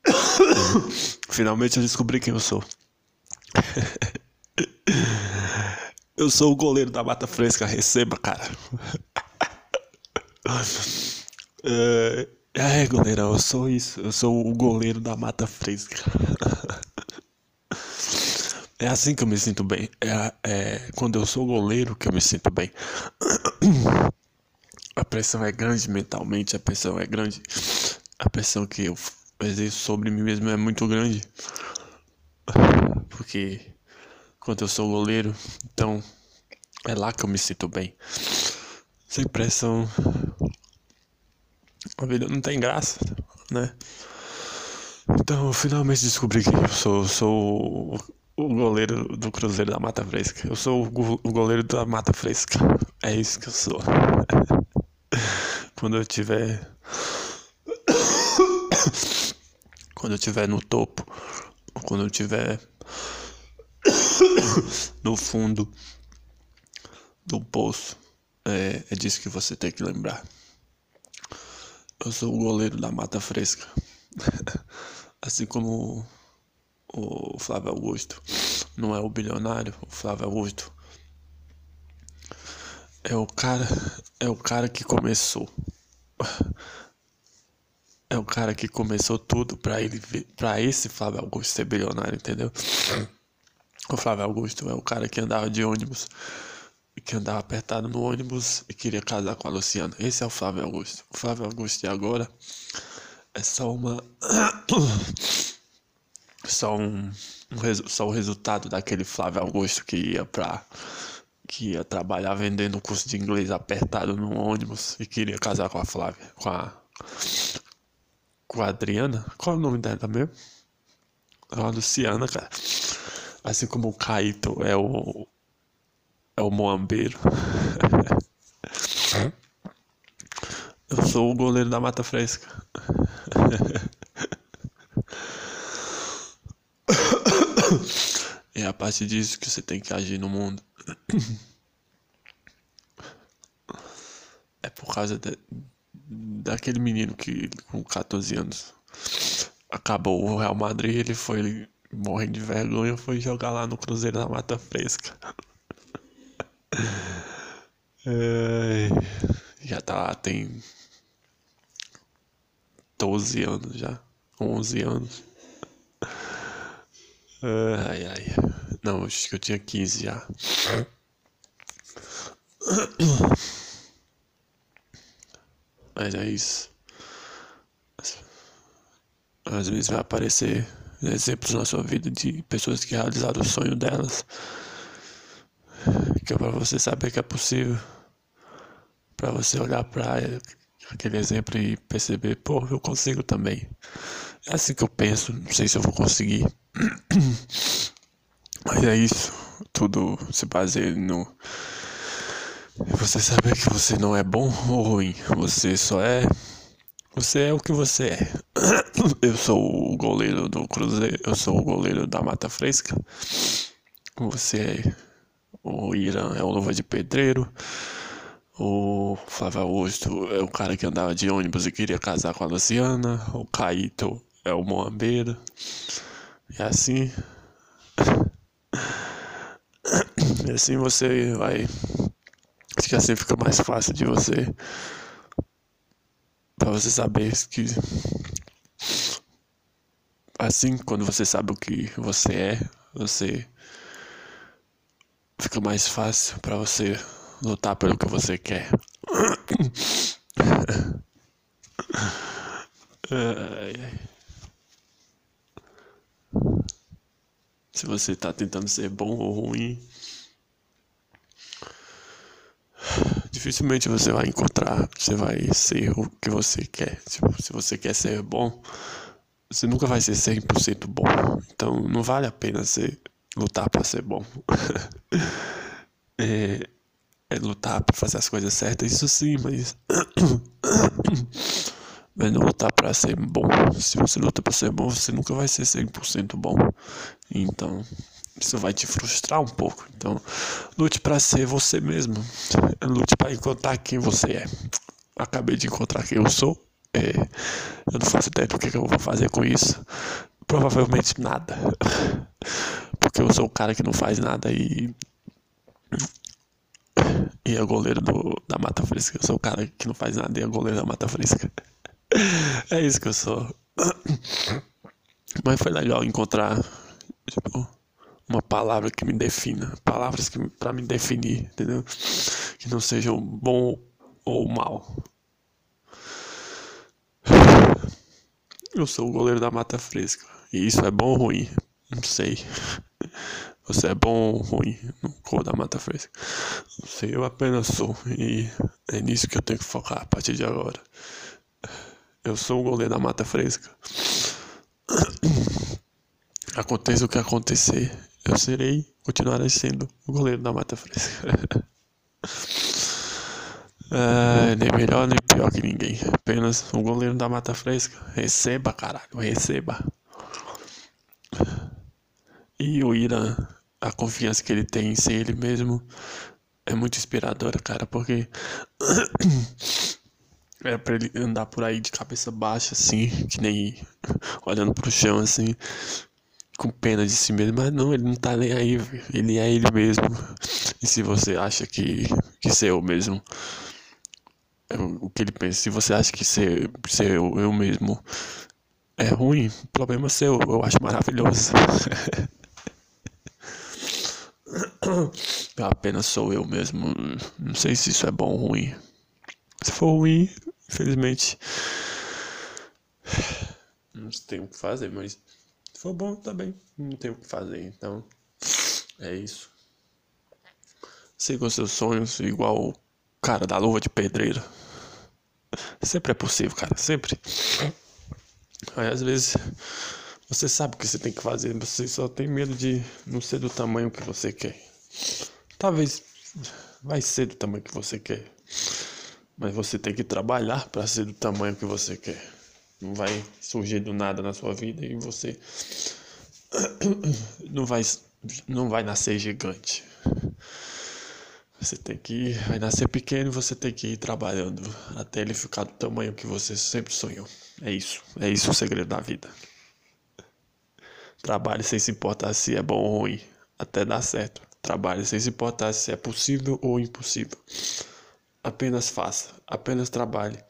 (coughs) finalmente eu descobri quem eu sou. (laughs) eu sou o goleiro da Mata Fresca, receba, cara. (laughs) é, é, goleiro, eu sou isso. Eu sou o goleiro da Mata Fresca. (laughs) É assim que eu me sinto bem. É, é quando eu sou goleiro que eu me sinto bem. (coughs) A pressão é grande mentalmente, a pressão é grande. A pressão que eu exerço sobre mim mesmo é muito grande. Porque quando eu sou goleiro, então é lá que eu me sinto bem. Sem pressão, a vida não tem graça, né? Então, eu finalmente descobri que eu sou, sou o goleiro do Cruzeiro da Mata Fresca. Eu sou o goleiro da Mata Fresca. É isso que eu sou. (laughs) Quando eu tiver. (coughs) Quando eu tiver no topo. Quando eu tiver. (coughs) No fundo do poço. É, é disso que você tem que lembrar. Eu sou o goleiro da Mata Fresca. (laughs) assim como o Flávio Augusto. Não é o bilionário, o Flávio Augusto. É o cara, é o cara que começou. É o cara que começou tudo para ele para esse Flávio Augusto ser bilionário, entendeu? O Flávio Augusto é o cara que andava de ônibus que andava apertado no ônibus e queria casar com a Luciana. Esse é o Flávio Augusto. O Flávio Augusto de agora é só uma. (coughs) só um, um só o resultado daquele Flávio Augusto que ia pra. que ia trabalhar vendendo curso de inglês apertado no ônibus e queria casar com a Flávia. com a. com a Adriana. Qual é o nome dela mesmo? É a Luciana, cara. Assim como o Caíto é o é o Moambeiro. Eu sou o goleiro da Mata Fresca. É a partir disso que você tem que agir no mundo. É por causa de, daquele menino que com 14 anos acabou o Real Madrid, ele foi morrendo de vergonha, foi jogar lá no Cruzeiro da Mata Fresca. É, já tá lá, tem 12 anos já, 11 anos. Ai, ai. Não, acho que eu tinha 15 já. Mas é isso. Às vezes vai aparecer exemplos na sua vida de pessoas que realizaram o sonho delas que é para você saber que é possível, para você olhar para aquele exemplo e perceber, pô, eu consigo também. É assim que eu penso, não sei se eu vou conseguir. (clears throat) Mas é isso, tudo se baseia no você saber que você não é bom ou ruim, você só é você é o que você é. (coughs) Eu sou o goleiro do Cruzeiro, eu sou o goleiro da Mata Fresca. Você é o Irã é o Luva de Pedreiro. O Flávio Augusto é o cara que andava de ônibus e queria casar com a Luciana. O Caíto é o Moambeiro. E assim. (coughs) E assim você vai. Acho que assim fica mais fácil de você. Pra você saber que. Assim, quando você sabe o que você é, você fica mais fácil para você lutar pelo que você quer. (coughs) Se você tá tentando ser bom ou ruim, dificilmente você vai encontrar, você vai ser o que você quer. Tipo, se você quer ser bom, você nunca vai ser 100% bom. Então não vale a pena ser lutar para ser bom. (laughs) é, é, lutar para fazer as coisas certas, isso sim, mas. (coughs) mas não lutar para ser bom. Se você luta para ser bom, você nunca vai ser 100% bom. Então, isso vai te frustrar um pouco. Então, lute para ser você mesmo. (laughs) Lute para encontrar quem você é. Acabei de encontrar quem eu sou. É, eu não faço ideia do que, eu vou fazer com isso. Provavelmente nada (laughs) porque eu sou o cara que não faz nada e. (laughs) E é goleiro do, da Mata Fresca. Eu sou o cara que não faz nada e é goleiro da Mata Fresca. É isso que eu sou. (coughs) Mas foi legal encontrar tipo, uma palavra que me defina. Palavras que para me definir, entendeu? Que não sejam bom ou mal. Eu sou o goleiro da Mata Fresca. E isso é bom ou ruim? Não sei. Você é bom ou ruim no cor da mata fresca? Não sei, eu apenas sou. E é nisso que eu tenho que focar a partir de agora. Eu sou o goleiro da mata fresca. (coughs) Aconteça o que acontecer, eu serei, continuarei sendo o goleiro da mata fresca. (laughs) Nem melhor nem pior que ninguém. Apenas o goleiro da mata fresca. Receba, caralho, receba. E o Irã, a confiança que ele tem em ser ele mesmo é muito inspiradora, cara, porque (coughs) é pra ele andar por aí de cabeça baixa, assim, que nem olhando pro chão, assim, com pena de si mesmo, mas não, ele não tá nem aí, ele é ele mesmo. E se você acha que, que ser eu mesmo é o que ele pensa, se você acha que ser, ser eu, eu mesmo é ruim, problema seu, eu acho maravilhoso. (laughs) Apenas sou eu mesmo. Não sei se isso é bom ou ruim. Se for ruim, infelizmente. Não tenho o que fazer, mas for bom, bem. Não tenho o que fazer, então. É isso. Siga os seus sonhos igual o cara da luva de pedreiro. Sempre é possível, cara. Sempre. Aí às vezes você sabe o que você tem que fazer, você só tem medo de não ser do tamanho que você quer. Talvez vai ser do tamanho que você quer. Mas você tem que trabalhar para ser do tamanho que você quer. Não vai surgir do nada na sua vida e você (coughs) não vai não vai nascer gigante. Você tem que vai nascer pequeno e você tem que ir trabalhando até ele ficar do tamanho que você sempre sonhou. É isso, é isso o segredo da vida. Trabalhe sem se importar se é bom ou ruim, até dar certo. Trabalhe sem se importar se é possível ou impossível. Apenas faça, apenas trabalhe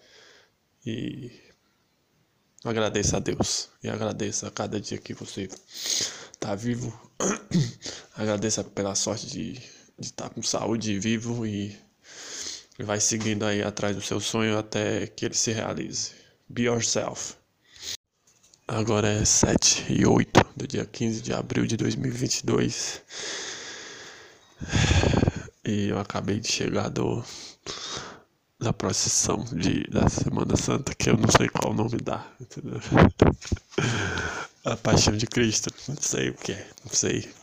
e agradeça a Deus e agradeça a cada dia que você está vivo. (clears throat) agradeça pela sorte de estar tá com saúde vivo e vai seguindo aí atrás do seu sonho até que ele se realize. Be yourself. Agora é 7 e 8 do dia 15 de abril de 2022. E eu acabei de chegar do, da procissão de, da Semana Santa, que eu não sei qual nome dá. Entendeu? (laughs) A Paixão de Cristo. Não sei o que é. Não sei.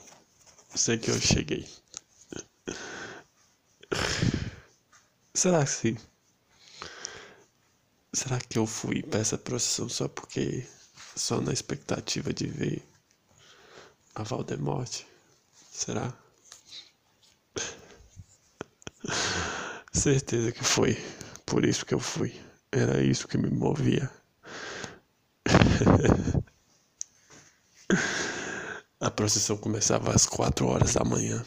Não sei que eu cheguei. Será que sim? Será que eu fui para essa procissão só porque só na expectativa de ver a Valdemorte? Será? (laughs) Certeza que foi. Por isso que eu fui. Era isso que me movia. (laughs) a procissão começava às quatro horas da manhã.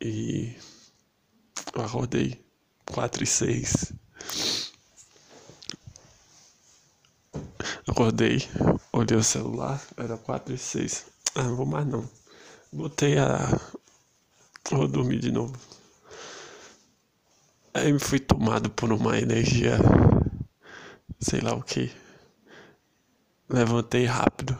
E eu acordei quatro e seis. Acordei, olhei o celular, era 4 e 6. Ah, não vou mais não. Botei a. Vou dormir de novo. Aí fui tomado por uma energia. Sei lá o que. Levantei rápido.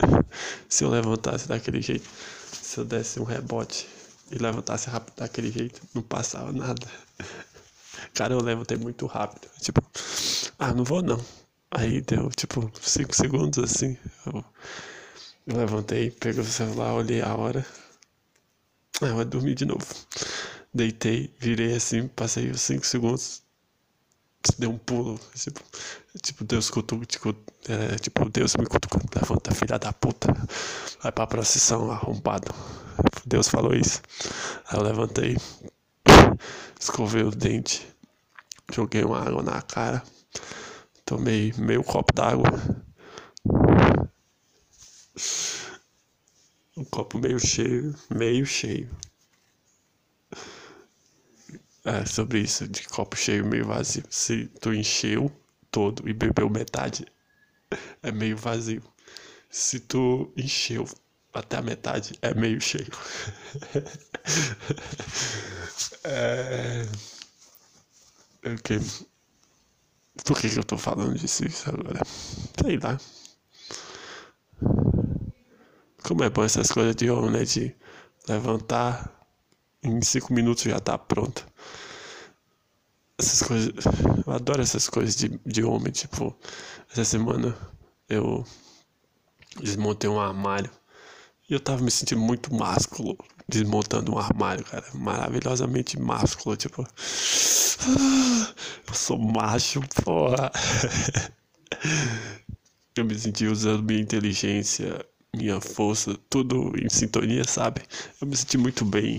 (laughs) Se eu levantasse daquele jeito, se eu desse um rebote e levantasse rápido daquele jeito, não passava nada. (laughs) Cara, eu levantei muito rápido. Tipo, ah, não vou não. Aí deu tipo 5 segundos assim. Eu, levantei, peguei o celular, olhei a hora. Ah, eu vou dormir de novo. Deitei, virei assim, passei os 5 segundos. Deu um pulo. Tipo, tipo Deus cutuca, tipo, é, tipo, Deus me cutucou. Levanta, filha da puta. Vai pra procissão, arrombado. Deus falou isso. Aí eu levantei, escovei o dente, joguei uma água na cara. Tomei meio copo d'água. Um copo meio cheio, meio cheio. É sobre isso, de copo cheio, meio vazio. Se tu encheu todo e bebeu metade, é meio vazio. Se tu encheu até a metade, é meio cheio. (laughs) é. Okay. Por que, que eu tô falando disso agora? Sei lá. Como é bom essas coisas de homem, né? De levantar em cinco minutos já tá pronta. Essas coisas. Eu adoro essas coisas de, de homem. Tipo, essa semana eu desmontei um armário. E eu tava me sentindo muito másculo desmontando um armário, cara. Maravilhosamente másculo, tipo. Eu sou macho, porra. (laughs) Eu me senti usando minha inteligência, minha força, tudo em sintonia, sabe? Eu me senti muito bem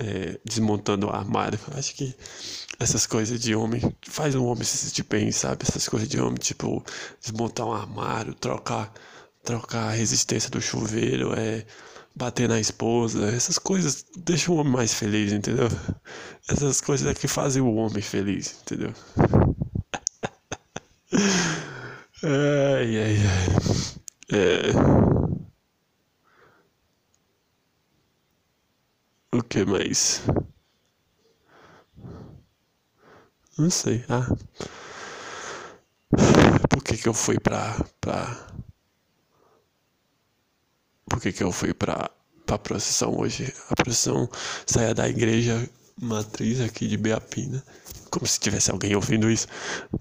é, desmontando o armário. Acho que essas coisas de homem faz um homem se sentir bem, sabe? Essas coisas de homem, tipo, desmontar um armário, trocar, trocar a resistência do chuveiro, é bater na esposa, essas coisas deixam o homem mais feliz, entendeu? Essas coisas é que fazem o homem feliz, entendeu? (laughs) ai, ai, ai. É... O que mais? Não sei. Ah. Por que que eu fui pra. pra... Por que que eu fui pra, pra procissão hoje? A procissão saia da igreja matriz aqui de Beapina. Como se tivesse alguém ouvindo isso.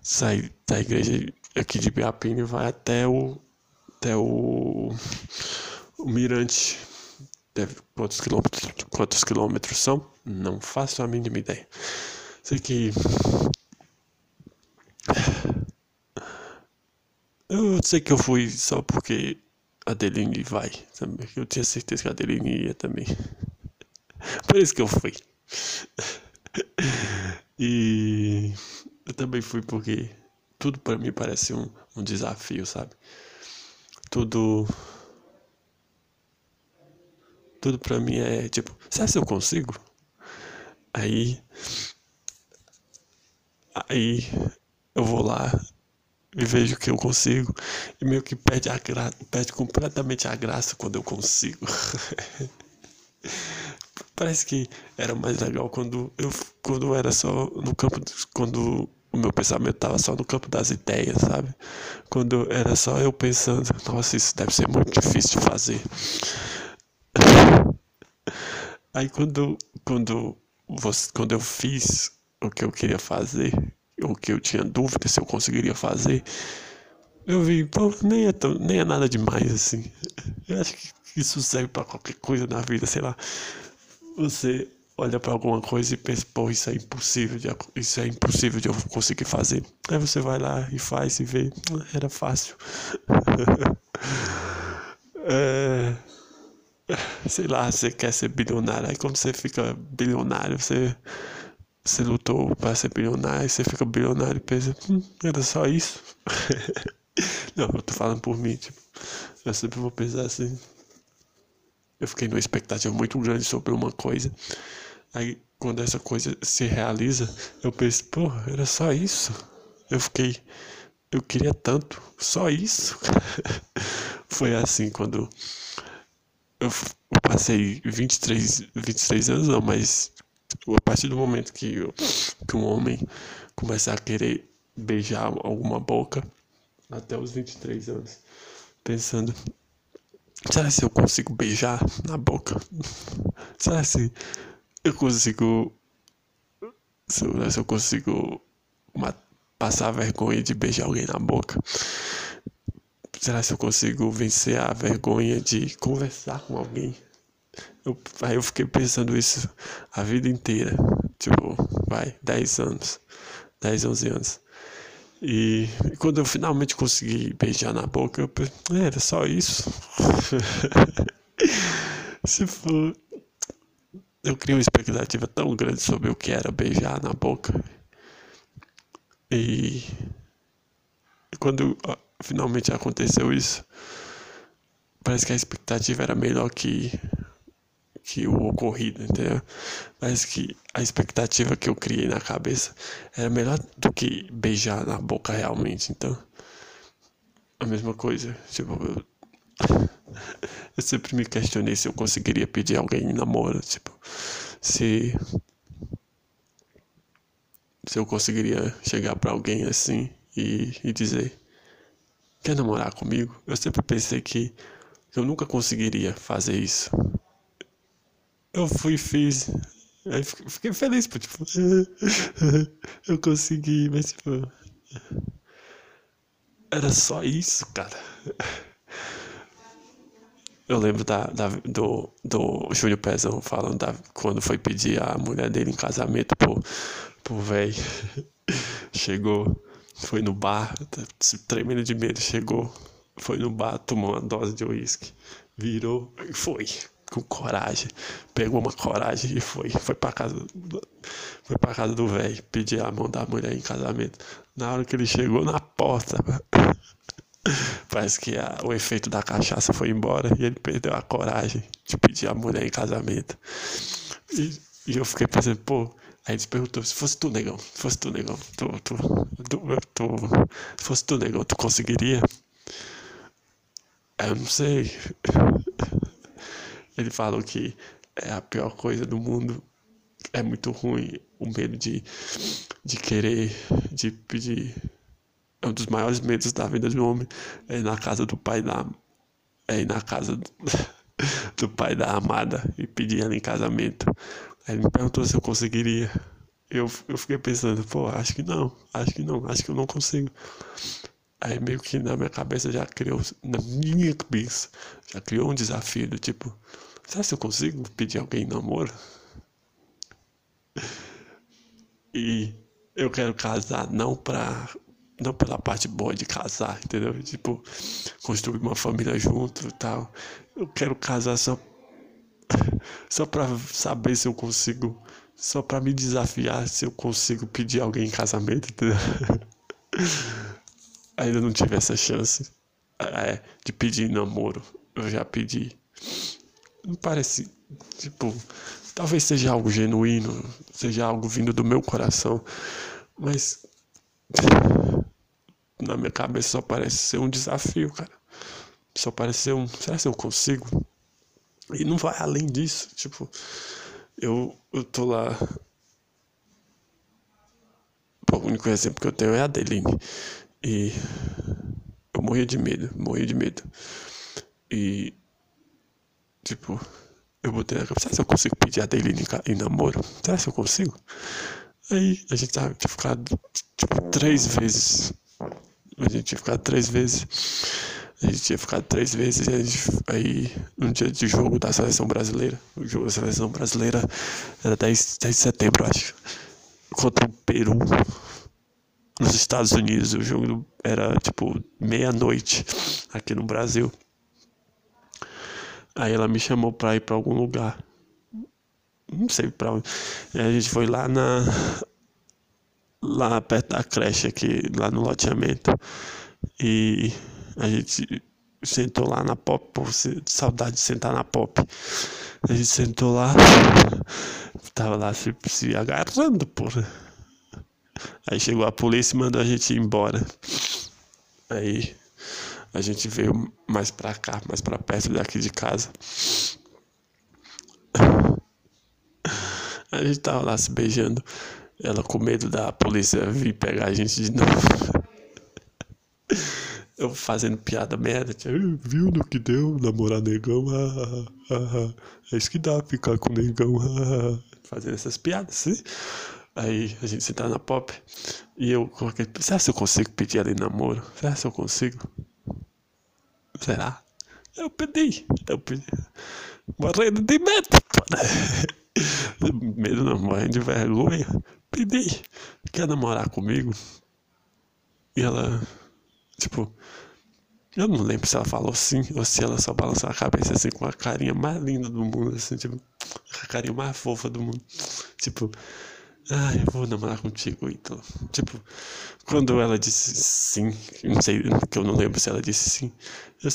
Sai da igreja aqui de Beapina e vai até o. até o. o Mirante. Deve, quantos quilômetros, quantos quilômetros são? Não faço a mínima ideia. Sei que eu sei que eu fui só porque a Deline vai também. Eu tinha certeza que a Deline ia também. (laughs) Por isso que eu fui. E eu também fui porque tudo para mim parece um, um desafio, sabe? Tudo. Tudo para mim é tipo, será que eu consigo? Aí. Aí eu vou lá e vejo que eu consigo e meio que perde, a gra... perde completamente a graça quando eu consigo. (laughs) Parece que era mais legal quando eu quando era só no campo quando o meu pensamento estava só no campo das ideias, sabe? Quando era só eu pensando, nossa, isso deve ser muito difícil de fazer. Aí quando quando você, quando eu fiz o que eu queria fazer, o que eu tinha dúvida se eu conseguiria fazer, eu vi, pô, nem é, tão, nem é nada demais assim. Eu acho que isso serve para qualquer coisa na vida, sei lá. Você olha para alguma coisa e pensa, pô, isso é impossível, de, isso é impossível de eu conseguir fazer. Aí você vai lá e faz e vê, era fácil. (laughs) é, (laughs) sei lá, você quer ser bilionário, aí quando você fica bilionário, você você lutou para ser bilionário, você fica bilionário e pensa, hum, era só isso. (laughs) Não, eu tô falando por mim, tipo, eu sempre vou pensar assim. Eu fiquei numa expectativa muito grande sobre uma coisa. Aí quando essa coisa se realiza, eu penso, pô, era só isso. Eu fiquei, eu queria tanto, só isso. (laughs) Foi assim quando eu, eu passei 23, 23 anos, não, mas a partir do momento que, que um homem começa a querer beijar alguma boca, até os 23 anos, pensando: será se eu consigo beijar na boca? Será se eu consigo. Se eu, se eu consigo uma, passar vergonha de beijar alguém na boca? Será se eu consigo vencer a vergonha de conversar com alguém? Eu, aí eu fiquei pensando isso a vida inteira. Tipo, vai, 10 anos. 10, 11 anos. E, e quando eu finalmente consegui beijar na boca, eu pensei, era só isso. (laughs) Se for. Eu criei uma expectativa tão grande sobre o que era beijar na boca. E, quando finalmente aconteceu isso, parece que a expectativa era melhor que que o ocorrido, entendeu? Mas que a expectativa que eu criei na cabeça era melhor do que beijar na boca realmente, então a mesma coisa, tipo, eu, (laughs) eu sempre me questionei se eu conseguiria pedir alguém em namoro, tipo, se se eu conseguiria chegar para alguém assim e, e dizer quer namorar comigo? Eu sempre pensei que eu nunca conseguiria fazer isso eu fui e fiz. Aí fiquei feliz, tipo, (laughs) eu consegui, mas tipo. Era só isso, cara. Eu lembro da, da, do, do Júlio Pezão falando da, quando foi pedir a mulher dele em casamento pro, pro velho. (laughs) Chegou, foi no bar, tremendo de medo, chegou, foi no bar, tomou uma dose de uísque, virou e foi com coragem, pegou uma coragem e foi, foi para casa, foi para casa do velho, pedir a mão da mulher em casamento. Na hora que ele chegou na porta, (laughs) parece que a, o efeito da cachaça foi embora e ele perdeu a coragem de pedir a mulher em casamento. E, e eu fiquei pensando, pô, Aí ele perguntou, se fosse tu, negão, se fosse tu, negão, tu, tu, tu, tu, se fosse tu, negão, tu conseguiria? Eu não sei. Ele falou que é a pior coisa do mundo. É muito ruim o medo de, de querer, de pedir. É um dos maiores medos da vida de um homem. É ir na casa do pai da. É ir na casa do, (laughs) do pai da amada e pedir ela em casamento. Aí ele me perguntou se eu conseguiria. Eu, eu fiquei pensando, pô, acho que não, acho que não, acho que eu não consigo. Aí meio que na minha cabeça já criou, na minha cabeça, já criou um desafio do tipo, será que eu consigo pedir alguém namoro? E eu quero casar não pra. Não pela parte boa de casar, entendeu? Tipo, construir uma família junto e tal. Eu quero casar só. Só pra saber se eu consigo. Só pra me desafiar se eu consigo pedir alguém em casamento, entendeu? (laughs) Ainda não tive essa chance é, de pedir namoro. Eu já pedi. Não parece. Tipo, Talvez seja algo genuíno, seja algo vindo do meu coração, mas (laughs) na minha cabeça só parece ser um desafio, cara. Só parece ser um. Será que eu consigo? E não vai além disso. Tipo, eu, eu tô lá. o único exemplo que eu tenho é a Adeline. E eu morria de medo, morria de medo. E, tipo, eu botei na cabeça, será que eu consigo pedir a dele em, namoro? Será que eu consigo? Aí a gente tinha ficado tipo três vezes. A gente tinha ficado três vezes. A gente tinha ficado três vezes e gente, aí no dia de jogo da seleção brasileira, o jogo da seleção brasileira era 10, 10 de setembro, acho. Contra o Peru. Nos Estados Unidos, o jogo era tipo meia-noite aqui no Brasil. Aí ela me chamou pra ir pra algum lugar. Não sei pra onde. E a gente foi lá na. Lá perto da creche aqui, lá no loteamento. E a gente sentou lá na pop, pô, saudade de sentar na pop. A gente sentou lá, tava lá se, se agarrando, porra. Aí chegou a polícia e mandou a gente ir embora. Aí a gente veio mais pra cá, mais pra perto daqui de casa. A gente tava lá se beijando. Ela com medo da polícia vir pegar a gente de novo. Eu fazendo piada merda, viu no que deu namorar negão? Ah, ah, ah, é isso que dá ficar com negão. Fazendo essas piadas, sim. Aí a gente senta na pop e eu com aquele. Será que eu consigo pedir ela em namoro? Será que eu consigo? Será? Eu pedi, eu pedi. Morrendo de medo, (laughs) Medo não, morrendo de vergonha. Pedi. Quer namorar comigo? E ela, tipo, eu não lembro se ela falou sim ou se ela só balançou a cabeça assim com a carinha mais linda do mundo, assim, tipo, a carinha mais fofa do mundo. Tipo, ah, eu vou namorar contigo, então. Tipo, quando ela disse sim, não sei, que eu não lembro se ela disse sim, eu,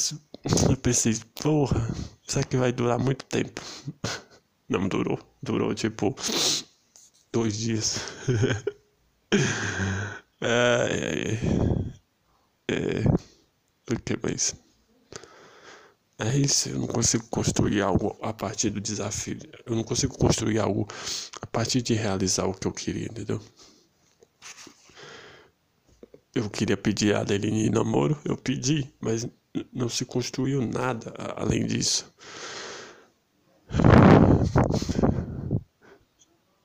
eu pensei, porra, isso aqui vai durar muito tempo. Não durou, durou tipo dois dias. (laughs) é, é, é, o que mais? É isso, eu não consigo construir algo a partir do desafio. Eu não consigo construir algo a partir de realizar o que eu queria, entendeu? Eu queria pedir a Adeline namoro, eu pedi, mas não se construiu nada além disso.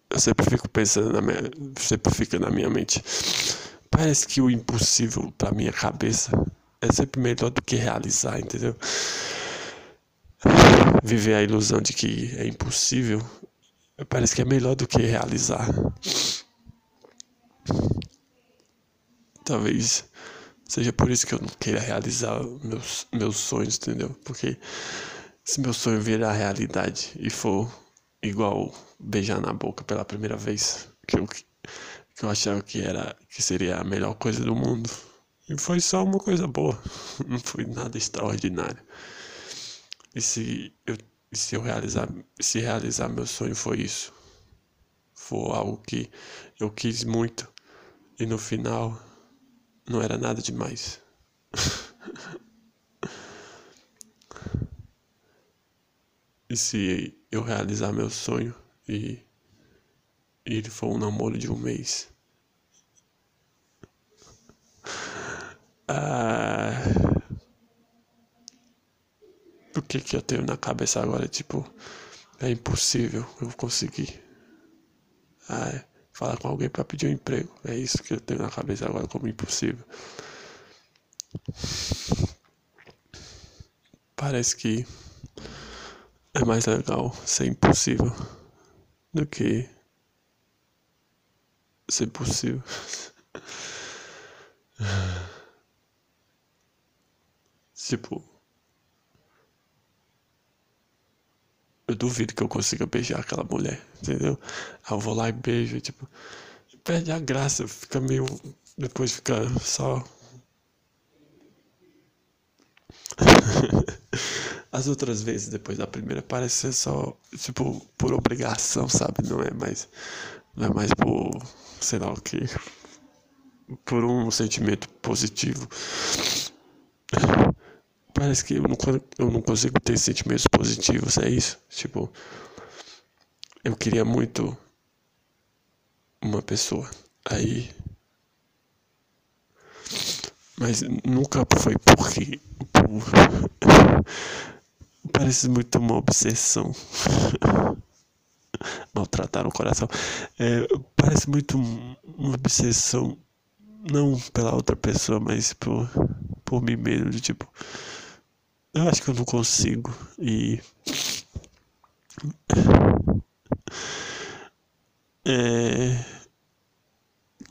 Eu sempre fico pensando na minha, sempre fica na minha mente. Parece que o impossível para minha cabeça é sempre melhor do que realizar, entendeu? viver a ilusão de que é impossível, parece que é melhor do que realizar. Talvez seja por isso que eu não queira realizar meus, meus sonhos, entendeu? Porque se meu sonho virar realidade e for igual beijar na boca pela primeira vez, que eu, que eu achava que era que seria a melhor coisa do mundo, e foi só uma coisa boa, (laughs) não foi nada extraordinário. E se eu, se eu realizar, se realizar meu sonho foi isso, for algo que eu quis muito e no final não era nada demais. (laughs) E se eu realizar meu sonho e, e ele for um namoro de um mês? Ah, o que que eu tenho na cabeça agora? Tipo, é impossível eu conseguir. Ah, falar com alguém para pedir um emprego. É isso que eu tenho na cabeça agora como impossível. Parece que é mais legal ser impossível do que ser possível. (laughs) tipo, eu duvido que eu consiga beijar aquela mulher, entendeu? Aí eu vou lá e beijo, e, tipo, perde a graça, fica meio. Depois fica só. (laughs) As outras vezes, depois da primeira, parece ser só, tipo, por obrigação, sabe? Não é mais. Não é mais por. sei lá o que. Por um sentimento positivo. Parece que eu não, eu não consigo ter sentimentos positivos, é isso? Tipo. Eu queria muito uma pessoa. Aí. Mas nunca foi porque. Por, (laughs) parece muito uma obsessão. (laughs) Maltratar o coração. É, parece muito uma obsessão. Não pela outra pessoa, mas por, por mim mesmo. De tipo. Eu acho que eu não consigo. E. É...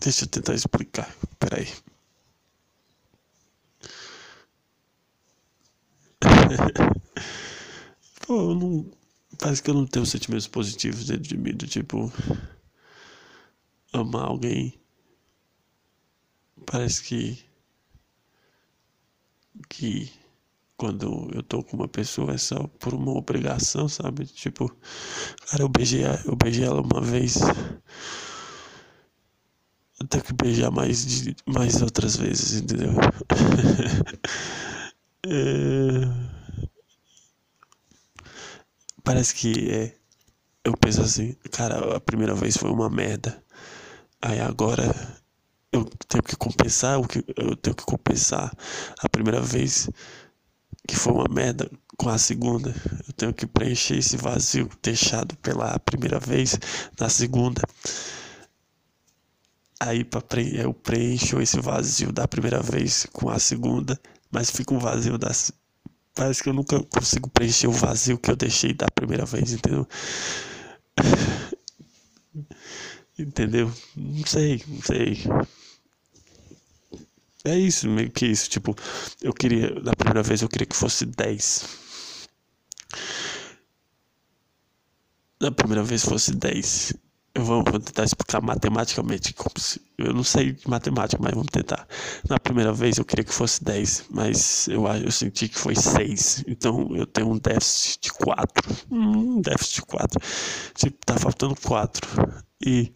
Deixa eu tentar explicar. Peraí. (laughs) Pô, eu não. Parece que eu não tenho sentimentos positivos dentro de mim, do tipo. Amar alguém. Parece que. Que. Quando eu tô com uma pessoa é só por uma obrigação, sabe? Tipo. Cara, eu beijei, eu beijei ela uma vez. Eu tenho que beijar mais, de, mais outras vezes, entendeu? (laughs) é... Parece que é. Eu penso assim, cara, a primeira vez foi uma merda. Aí agora eu tenho que compensar o que eu tenho que compensar a primeira vez que foi uma merda com a segunda. Eu tenho que preencher esse vazio deixado pela primeira vez na segunda. Aí pre eu preencho esse vazio da primeira vez com a segunda, mas fica um vazio das Parece que eu nunca consigo preencher o vazio que eu deixei da primeira vez, entendeu? (laughs) entendeu? Não sei, não sei. É isso, meio que isso. Tipo, eu queria, da primeira vez eu queria que fosse 10. Da primeira vez fosse 10. Eu vou, vou, tentar explicar matematicamente. Se, eu não sei de matemática, mas vamos tentar. Na primeira vez eu queria que fosse 10, mas eu, eu senti que foi 6. Então eu tenho um déficit de 4. Um déficit de 4. Tipo, tá faltando 4. E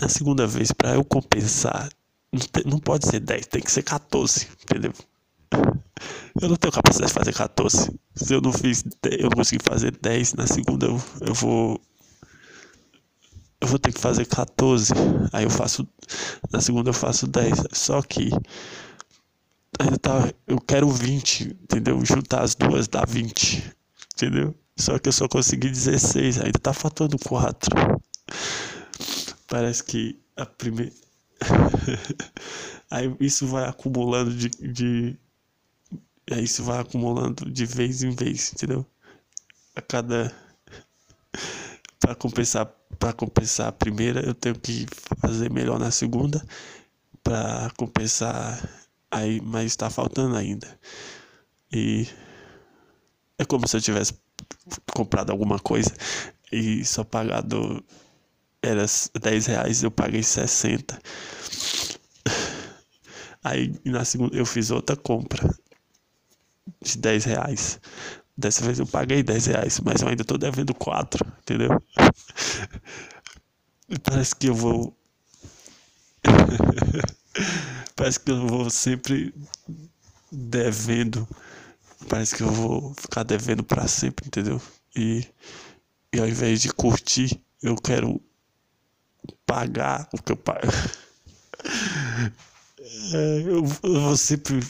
na segunda vez, para eu compensar, não, pode ser 10, tem que ser 14, entendeu? Eu não tenho capacidade de fazer 14. Se eu não fiz, eu não consegui fazer 10, na segunda eu, eu vou eu vou ter que fazer 14. Aí eu faço. Na segunda eu faço 10. Só que. Ainda tá. Eu quero 20, entendeu? Juntar as duas dá 20. Entendeu? Só que eu só consegui 16. Ainda tá faltando 4. Parece que a primeira. (laughs) aí isso vai acumulando de, de. Aí isso vai acumulando de vez em vez, entendeu? A cada. (laughs) Pra compensar para compensar a primeira, eu tenho que fazer melhor na segunda para compensar aí, mas está faltando ainda. E é como se eu tivesse comprado alguma coisa e só pagado era 10 reais, eu paguei 60. Aí na segunda eu fiz outra compra de 10 reais. Dessa vez eu paguei 10 reais, mas eu ainda tô devendo 4, entendeu? (laughs) Parece que eu vou. (laughs) Parece que eu vou sempre devendo. Parece que eu vou ficar devendo para sempre, entendeu? E, e ao invés de curtir, eu quero pagar o que eu pago. (laughs) Eu, eu vou sempre.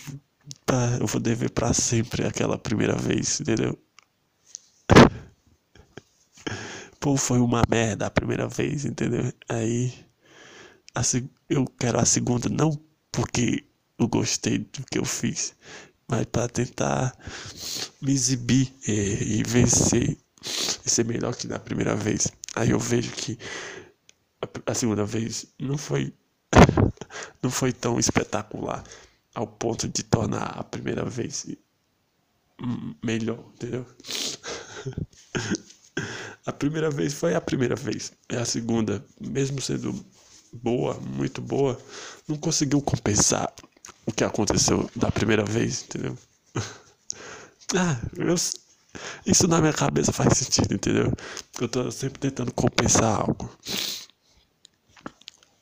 Eu vou dever pra sempre aquela primeira vez, entendeu? (laughs) Pô, foi uma merda a primeira vez, entendeu? Aí a, eu quero a segunda, não porque eu gostei do que eu fiz, mas para tentar me exibir e, e vencer e ser melhor que na primeira vez. Aí eu vejo que a, segunda vez não foi (laughs) não foi tão espetacular ao ponto de tornar a primeira vez melhor, entendeu? (laughs) A primeira vez foi a primeira vez. É a segunda, mesmo sendo boa, muito boa, não conseguiu compensar o que aconteceu da primeira vez, entendeu? (laughs) ah, eu, isso na minha cabeça faz sentido, entendeu? Eu tô sempre tentando compensar algo.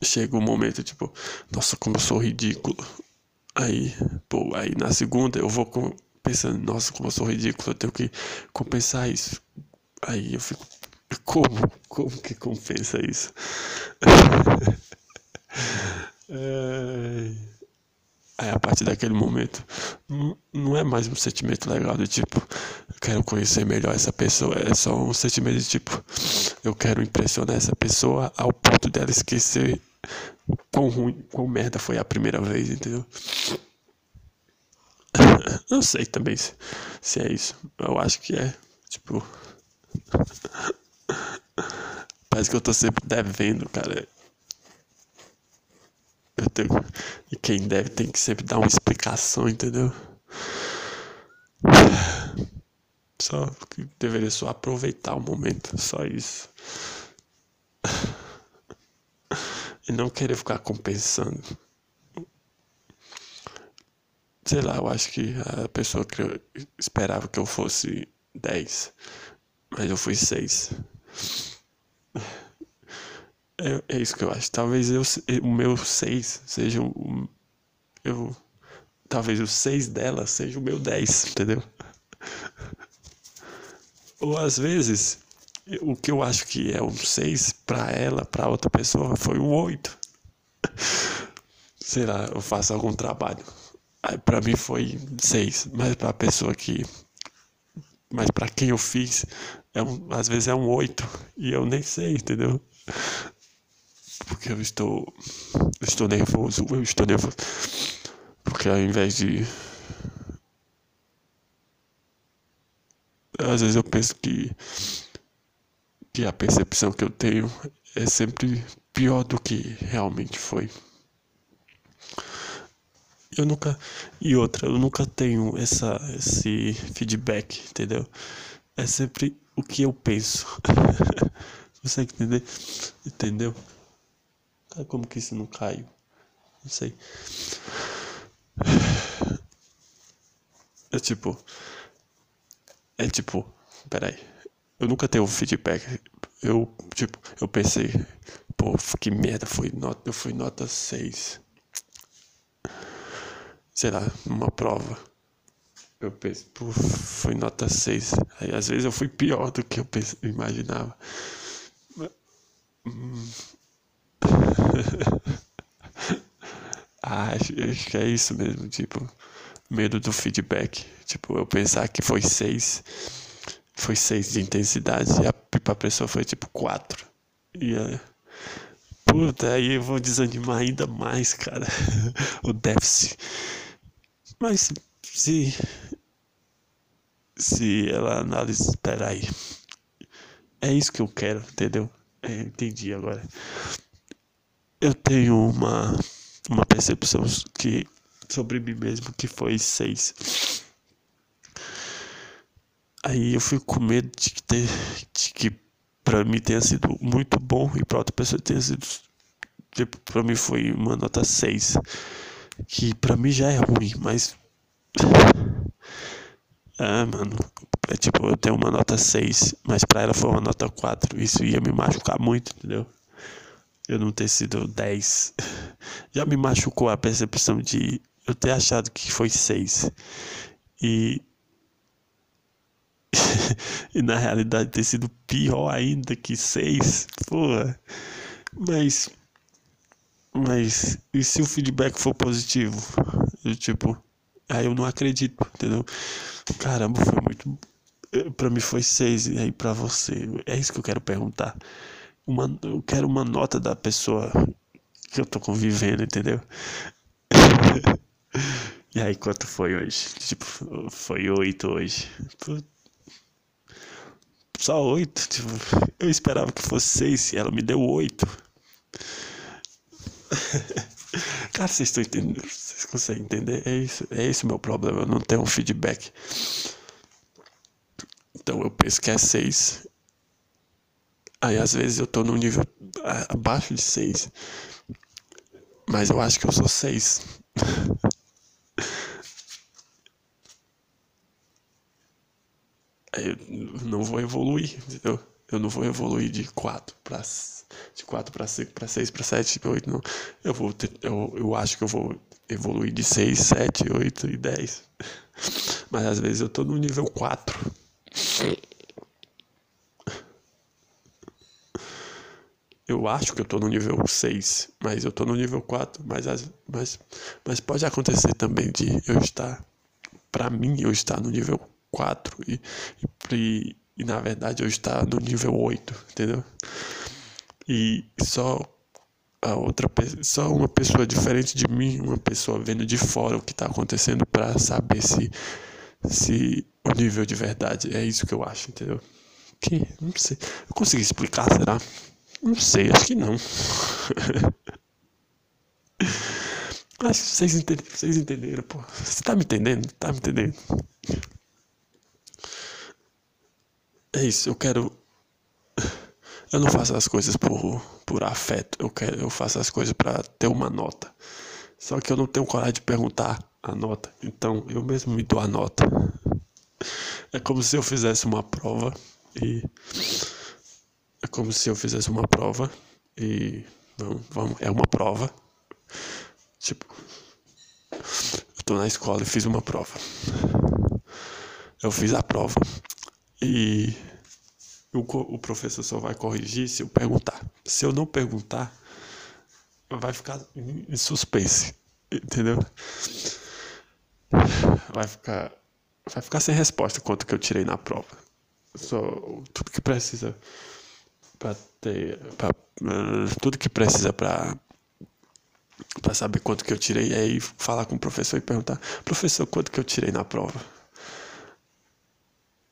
Chega um momento, tipo, nossa, como eu sou ridículo. Aí, pô, aí na segunda eu vou pensando, nossa, como eu sou ridículo, eu tenho que compensar isso. Aí eu fico, como? Como que compensa isso? (laughs) é... Aí a partir daquele momento, não é mais um sentimento legal do tipo, quero conhecer melhor essa pessoa, é só um sentimento de tipo, eu quero impressionar essa pessoa ao ponto dela esquecer quão ruim, quão merda foi a primeira vez, entendeu? (laughs) Não sei também se, se é isso. Eu acho que é. Tipo. (laughs) Parece que eu tô sempre devendo, cara. Eu tenho... E quem deve tem que sempre dar uma explicação, entendeu? Só que deveria só aproveitar o momento, só isso. E não querer ficar compensando. Sei lá, eu acho que a pessoa que eu esperava que eu fosse 10 mas eu fui seis. É, é isso que eu acho. Talvez eu, o meu seis seja o. Eu, talvez o seis dela seja o meu dez, entendeu? (laughs) Ou às vezes, o que eu acho que é um seis para ela, para outra pessoa, foi um oito. (laughs) Sei lá, eu faço algum trabalho. Aí para mim foi seis, mas para a pessoa que mas para quem eu fiz, é um, às vezes é um 8 e eu nem sei, entendeu? Porque eu estou estou nervoso, eu estou nervoso. Porque ao invés de às vezes eu penso que que a percepção que eu tenho é sempre pior do que realmente foi. Eu nunca. E outra, eu nunca tenho essa, esse feedback, entendeu? É sempre o que eu penso. (laughs) Você entender? Entendeu? Como que isso não caiu? Não sei. É tipo. É tipo. Peraí. Eu nunca tenho feedback. Eu, tipo, eu pensei, pô, que merda, foi nota, eu fui nota 6 sei lá, numa prova. Eu penso, pô, foi nota 6. Aí às vezes eu fui pior do que eu imaginava. Hum. (laughs) ah, acho, acho que é isso mesmo, tipo, medo do feedback. Tipo, eu pensar que foi 6, foi 6 de intensidade e a, a pessoa foi tipo 4. E a, puta, aí eu vou desanimar ainda mais, cara. (laughs) o déficit. Mas se se ela analisa, espera aí. É isso que eu quero, entendeu? É, entendi agora. Eu tenho uma uma percepção que sobre mim mesmo que foi seis. Aí eu fico com medo de que, ter, de que pra mim tenha sido muito bom e pra outra pessoa tenha sido. Tipo, pra mim foi uma nota 6 que pra mim já é ruim, mas. (sighs) Ah, mano. É tipo, eu tenho uma nota 6, mas pra ela foi uma nota 4. Isso ia me machucar muito, entendeu? Eu não ter sido 10. (laughs) Já me machucou a percepção de eu ter achado que foi 6. E. (laughs) e na realidade ter sido pior ainda que seis, porra. Mas. Mas. E se o feedback for positivo? Eu, tipo. Aí eu não acredito, entendeu? Caramba, foi muito. Pra mim foi seis, e aí pra você? É isso que eu quero perguntar. Uma, eu quero uma nota da pessoa que eu tô convivendo, entendeu? (laughs) e aí, quanto foi hoje? Tipo, foi oito hoje. Só oito? Tipo, eu esperava que fosse seis e ela me deu oito. (laughs) Cara, vocês estão entendendo? Vocês conseguem entender? É isso, é esse o meu problema. Eu não tenho um feedback. Então eu penso que é seis. Aí às vezes eu tô num nível abaixo de seis. Mas eu acho que eu sou seis. eu não vou evoluir, entendeu? Eu não vou evoluir de 4 para de 4 para 5 para 6 para 7 para 8 não. Eu vou ter, eu, eu acho que eu vou evoluir de 6, 7, 8 e 10. Mas às vezes eu tô no nível 4. Eu acho que eu tô no nível 6, mas eu tô no nível 4, mas, mas, mas pode acontecer também de eu estar, para mim, eu estar no nível 4 e, e, e, na verdade eu estar no nível 8, entendeu? E só a outra só uma pessoa diferente de mim, uma pessoa vendo de fora o que está acontecendo para saber se se o nível de verdade é isso que eu acho, entendeu? Que não sei, eu consegui explicar, será? Não sei, acho que não. (laughs) Acho que vocês vocês entenderam, pô. Você tá me entendendo? Tá me entendendo? É isso, eu quero. Eu não faço as coisas por, por afeto, eu, quero, eu faço as coisas para ter uma nota. Só que eu não tenho coragem de perguntar a nota, então eu mesmo me dou a nota. É como se eu fizesse uma prova e é como se eu fizesse uma prova e. Não, vamos, é uma prova. Tipo. Eu tô na escola e fiz uma prova. Eu fiz a prova e o, o professor só vai corrigir se eu perguntar. Se eu não perguntar, vai ficar em suspense. Entendeu? Vai ficar. Vai ficar sem resposta quanto que eu tirei na prova. Só tudo que precisa para ter pra, uh, tudo que precisa para para saber quanto que eu tirei ir falar com o professor e perguntar professor quanto que eu tirei na prova?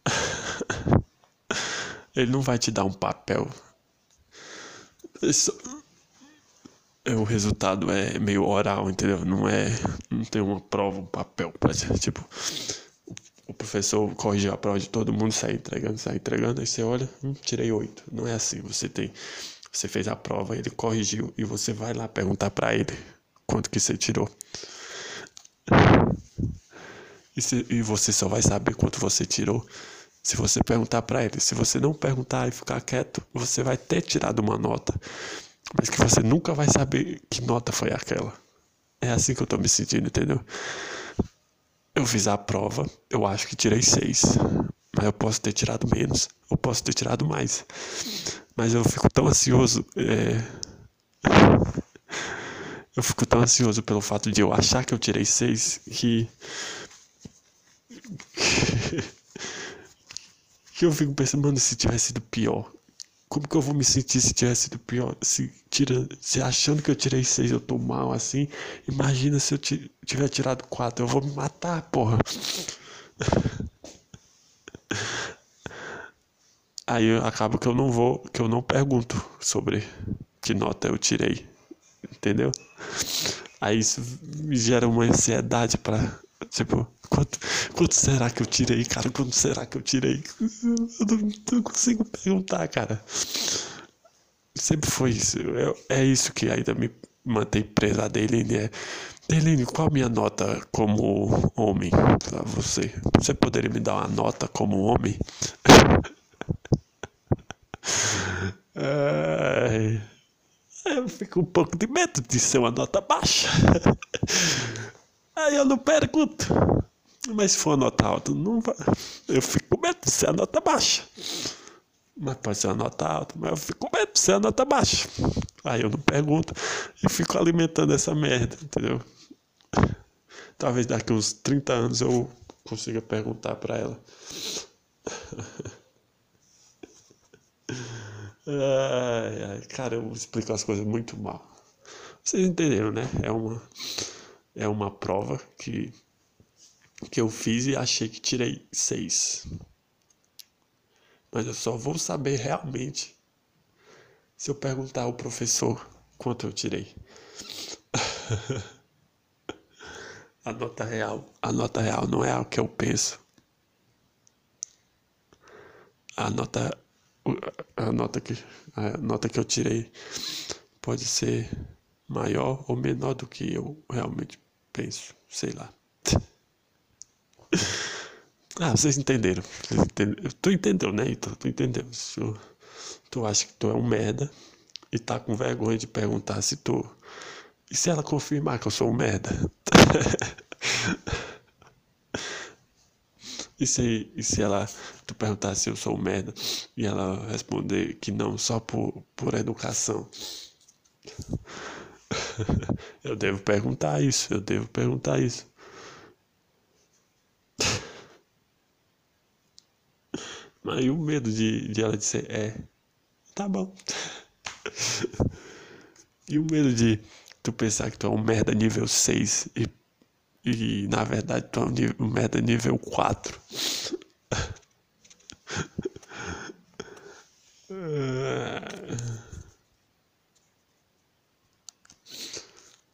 (laughs) Ele não vai te dar um papel. Isso, é, o resultado é meio oral entendeu? Não é não tem uma prova um papel para tipo o professor corrigiu a prova de todo mundo, sai entregando, sai entregando, aí você olha, hum, tirei oito. Não é assim, você tem, você fez a prova, ele corrigiu e você vai lá perguntar para ele quanto que você tirou. E, se, e você só vai saber quanto você tirou se você perguntar para ele. Se você não perguntar e ficar quieto, você vai ter tirado uma nota, mas que você nunca vai saber que nota foi aquela. É assim que eu tô me sentindo, entendeu? Eu fiz a prova, eu acho que tirei seis. Mas eu posso ter tirado menos, eu posso ter tirado mais. Mas eu fico tão ansioso. É... Eu fico tão ansioso pelo fato de eu achar que eu tirei seis que. (laughs) que eu fico pensando, mano, se tivesse sido pior. Como que eu vou me sentir se tivesse sido pior? Se, tira, se achando que eu tirei seis eu tô mal assim. Imagina se eu tiver tirado quatro. Eu vou me matar, porra. (laughs) Aí acaba que eu não vou, que eu não pergunto sobre que nota eu tirei. Entendeu? Aí isso gera uma ansiedade para Tipo, quanto, quanto será que eu tirei, cara? Quanto será que eu tirei? Eu não, não consigo perguntar, cara. Sempre foi isso. Eu, é isso que ainda me mantém presa a Deline. É, Deline, qual a minha nota como homem pra você? Você poderia me dar uma nota como homem? (laughs) é, eu fico um pouco de medo de ser uma nota baixa. (laughs) Aí eu não pergunto. Mas se for a nota alta, não vai. Eu fico com medo de ser a nota baixa. Mas pode ser a nota alta, mas eu fico com medo de ser a nota baixa. Aí eu não pergunto e fico alimentando essa merda, entendeu? Talvez daqui uns 30 anos eu consiga perguntar para ela. Ai, ai, cara, eu explico as coisas muito mal. Vocês entenderam, né? É uma, é uma prova que, que eu fiz e achei que tirei seis. Mas eu só vou saber realmente se eu perguntar ao professor quanto eu tirei. (laughs) a nota real, a nota real não é o que eu penso. A nota a nota que a nota que eu tirei pode ser maior ou menor do que eu realmente penso, sei lá. Ah, vocês entenderam. Vocês entenderam. Tu entendeu, né, então? Tu entendeu. Tu, tu acha que tu é um merda e tá com vergonha de perguntar se tu. E se ela confirmar que eu sou um merda? (laughs) E se, e se ela tu perguntar se eu sou um merda e ela responder que não, só por, por educação? (laughs) eu devo perguntar isso, eu devo perguntar isso. E o medo de, de ela dizer é, tá bom. (laughs) e o medo de tu pensar que tu é um merda nível 6 e e na verdade tu é um, um merda nível 4. (laughs)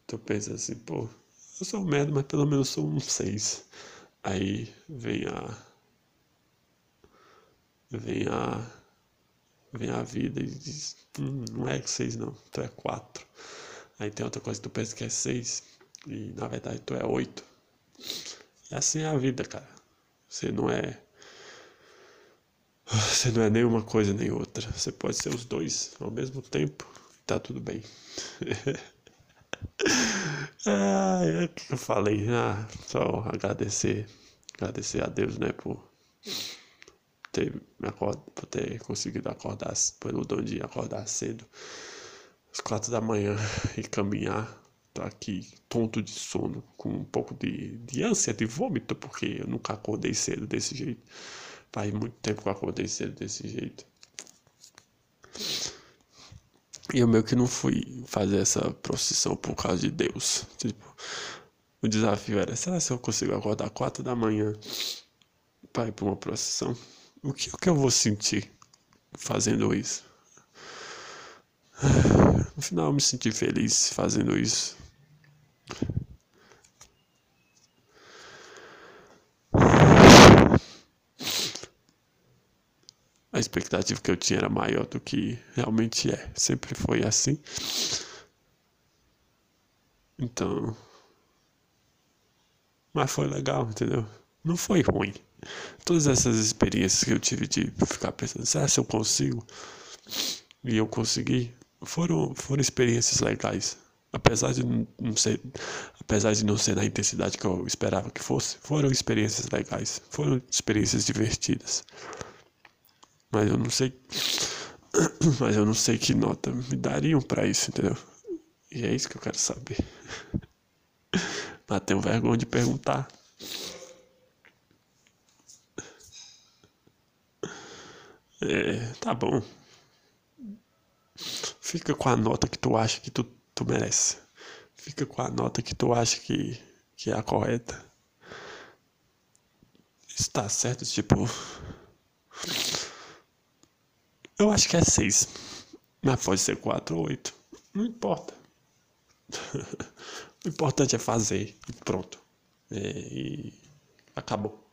tu pensa assim, pô, eu sou um merda, mas pelo menos sou um 6. Aí vem a. Vem a. Vem a vida e diz: hum, não é 6 não, tu é 4. Aí tem outra coisa que tu pensa que é 6 e na verdade tu é oito. E assim é a vida, cara. Você não é. Você não é nenhuma coisa nem outra. Você pode ser os dois ao mesmo tempo. Tá tudo bem. (laughs) ah, é que eu falei. Ah, só agradecer. Agradecer a Deus, né, por ter, me acord... por ter conseguido acordar, pelo dom de acordar cedo, às quatro da manhã (laughs) e caminhar Tô aqui tonto de sono, com um pouco de, de ânsia de vômito, porque eu nunca acordei cedo desse jeito. Faz muito tempo que eu acordei cedo desse jeito. E eu meio que não fui fazer essa procissão por causa de Deus. Tipo, o desafio era, será que eu consigo acordar quatro da manhã para ir para uma procissão? O que, o que eu vou sentir fazendo isso? No final eu me senti feliz fazendo isso. A expectativa que eu tinha era maior do que realmente é. Sempre foi assim. Então. Mas foi legal, entendeu? Não foi ruim. Todas essas experiências que eu tive de ficar pensando, será que eu consigo? E eu consegui. Foram, foram experiências legais apesar de não ser, apesar de não ser na intensidade que eu esperava que fosse, foram experiências legais, foram experiências divertidas. Mas eu não sei, (coughs) mas eu não sei que nota me dariam para isso, entendeu? E é isso que eu quero saber. (laughs) Mas tenho vergonha de perguntar. É, tá bom. Fica com a nota que tu acha que tu tu merece. Fica com a nota que tu acha que, que é a correta. Está certo, tipo. Eu acho que é 6. Mas pode ser 4 ou 8. Não importa. (laughs) o importante é fazer e pronto. É, e acabou.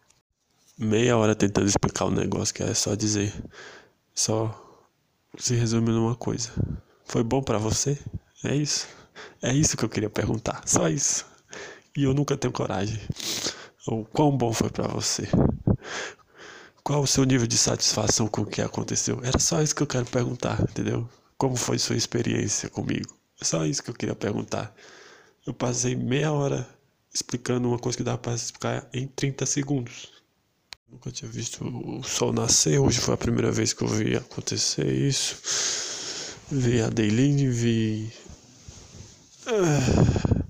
Meia hora tentando explicar o um negócio que é só dizer. Só se resume numa coisa. Foi bom para você? É isso. É isso que eu queria perguntar. Só isso. E eu nunca tenho coragem. O quão bom foi para você? Qual o seu nível de satisfação com o que aconteceu? Era só isso que eu quero perguntar, entendeu? Como foi sua experiência comigo? É só isso que eu queria perguntar. Eu passei meia hora explicando uma coisa que dá para explicar em 30 segundos. Nunca tinha visto o sol nascer, hoje foi a primeira vez que eu vi acontecer isso. Vi a Deiline, vi. Uh,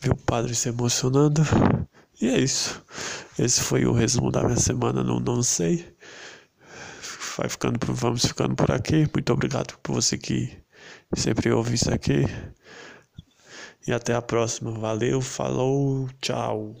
vi o padre se emocionando. E é isso. Esse foi o resumo da minha semana, não, não sei. Vai ficando, vamos ficando por aqui. Muito obrigado por você que sempre ouve isso aqui. E até a próxima. Valeu, falou, tchau.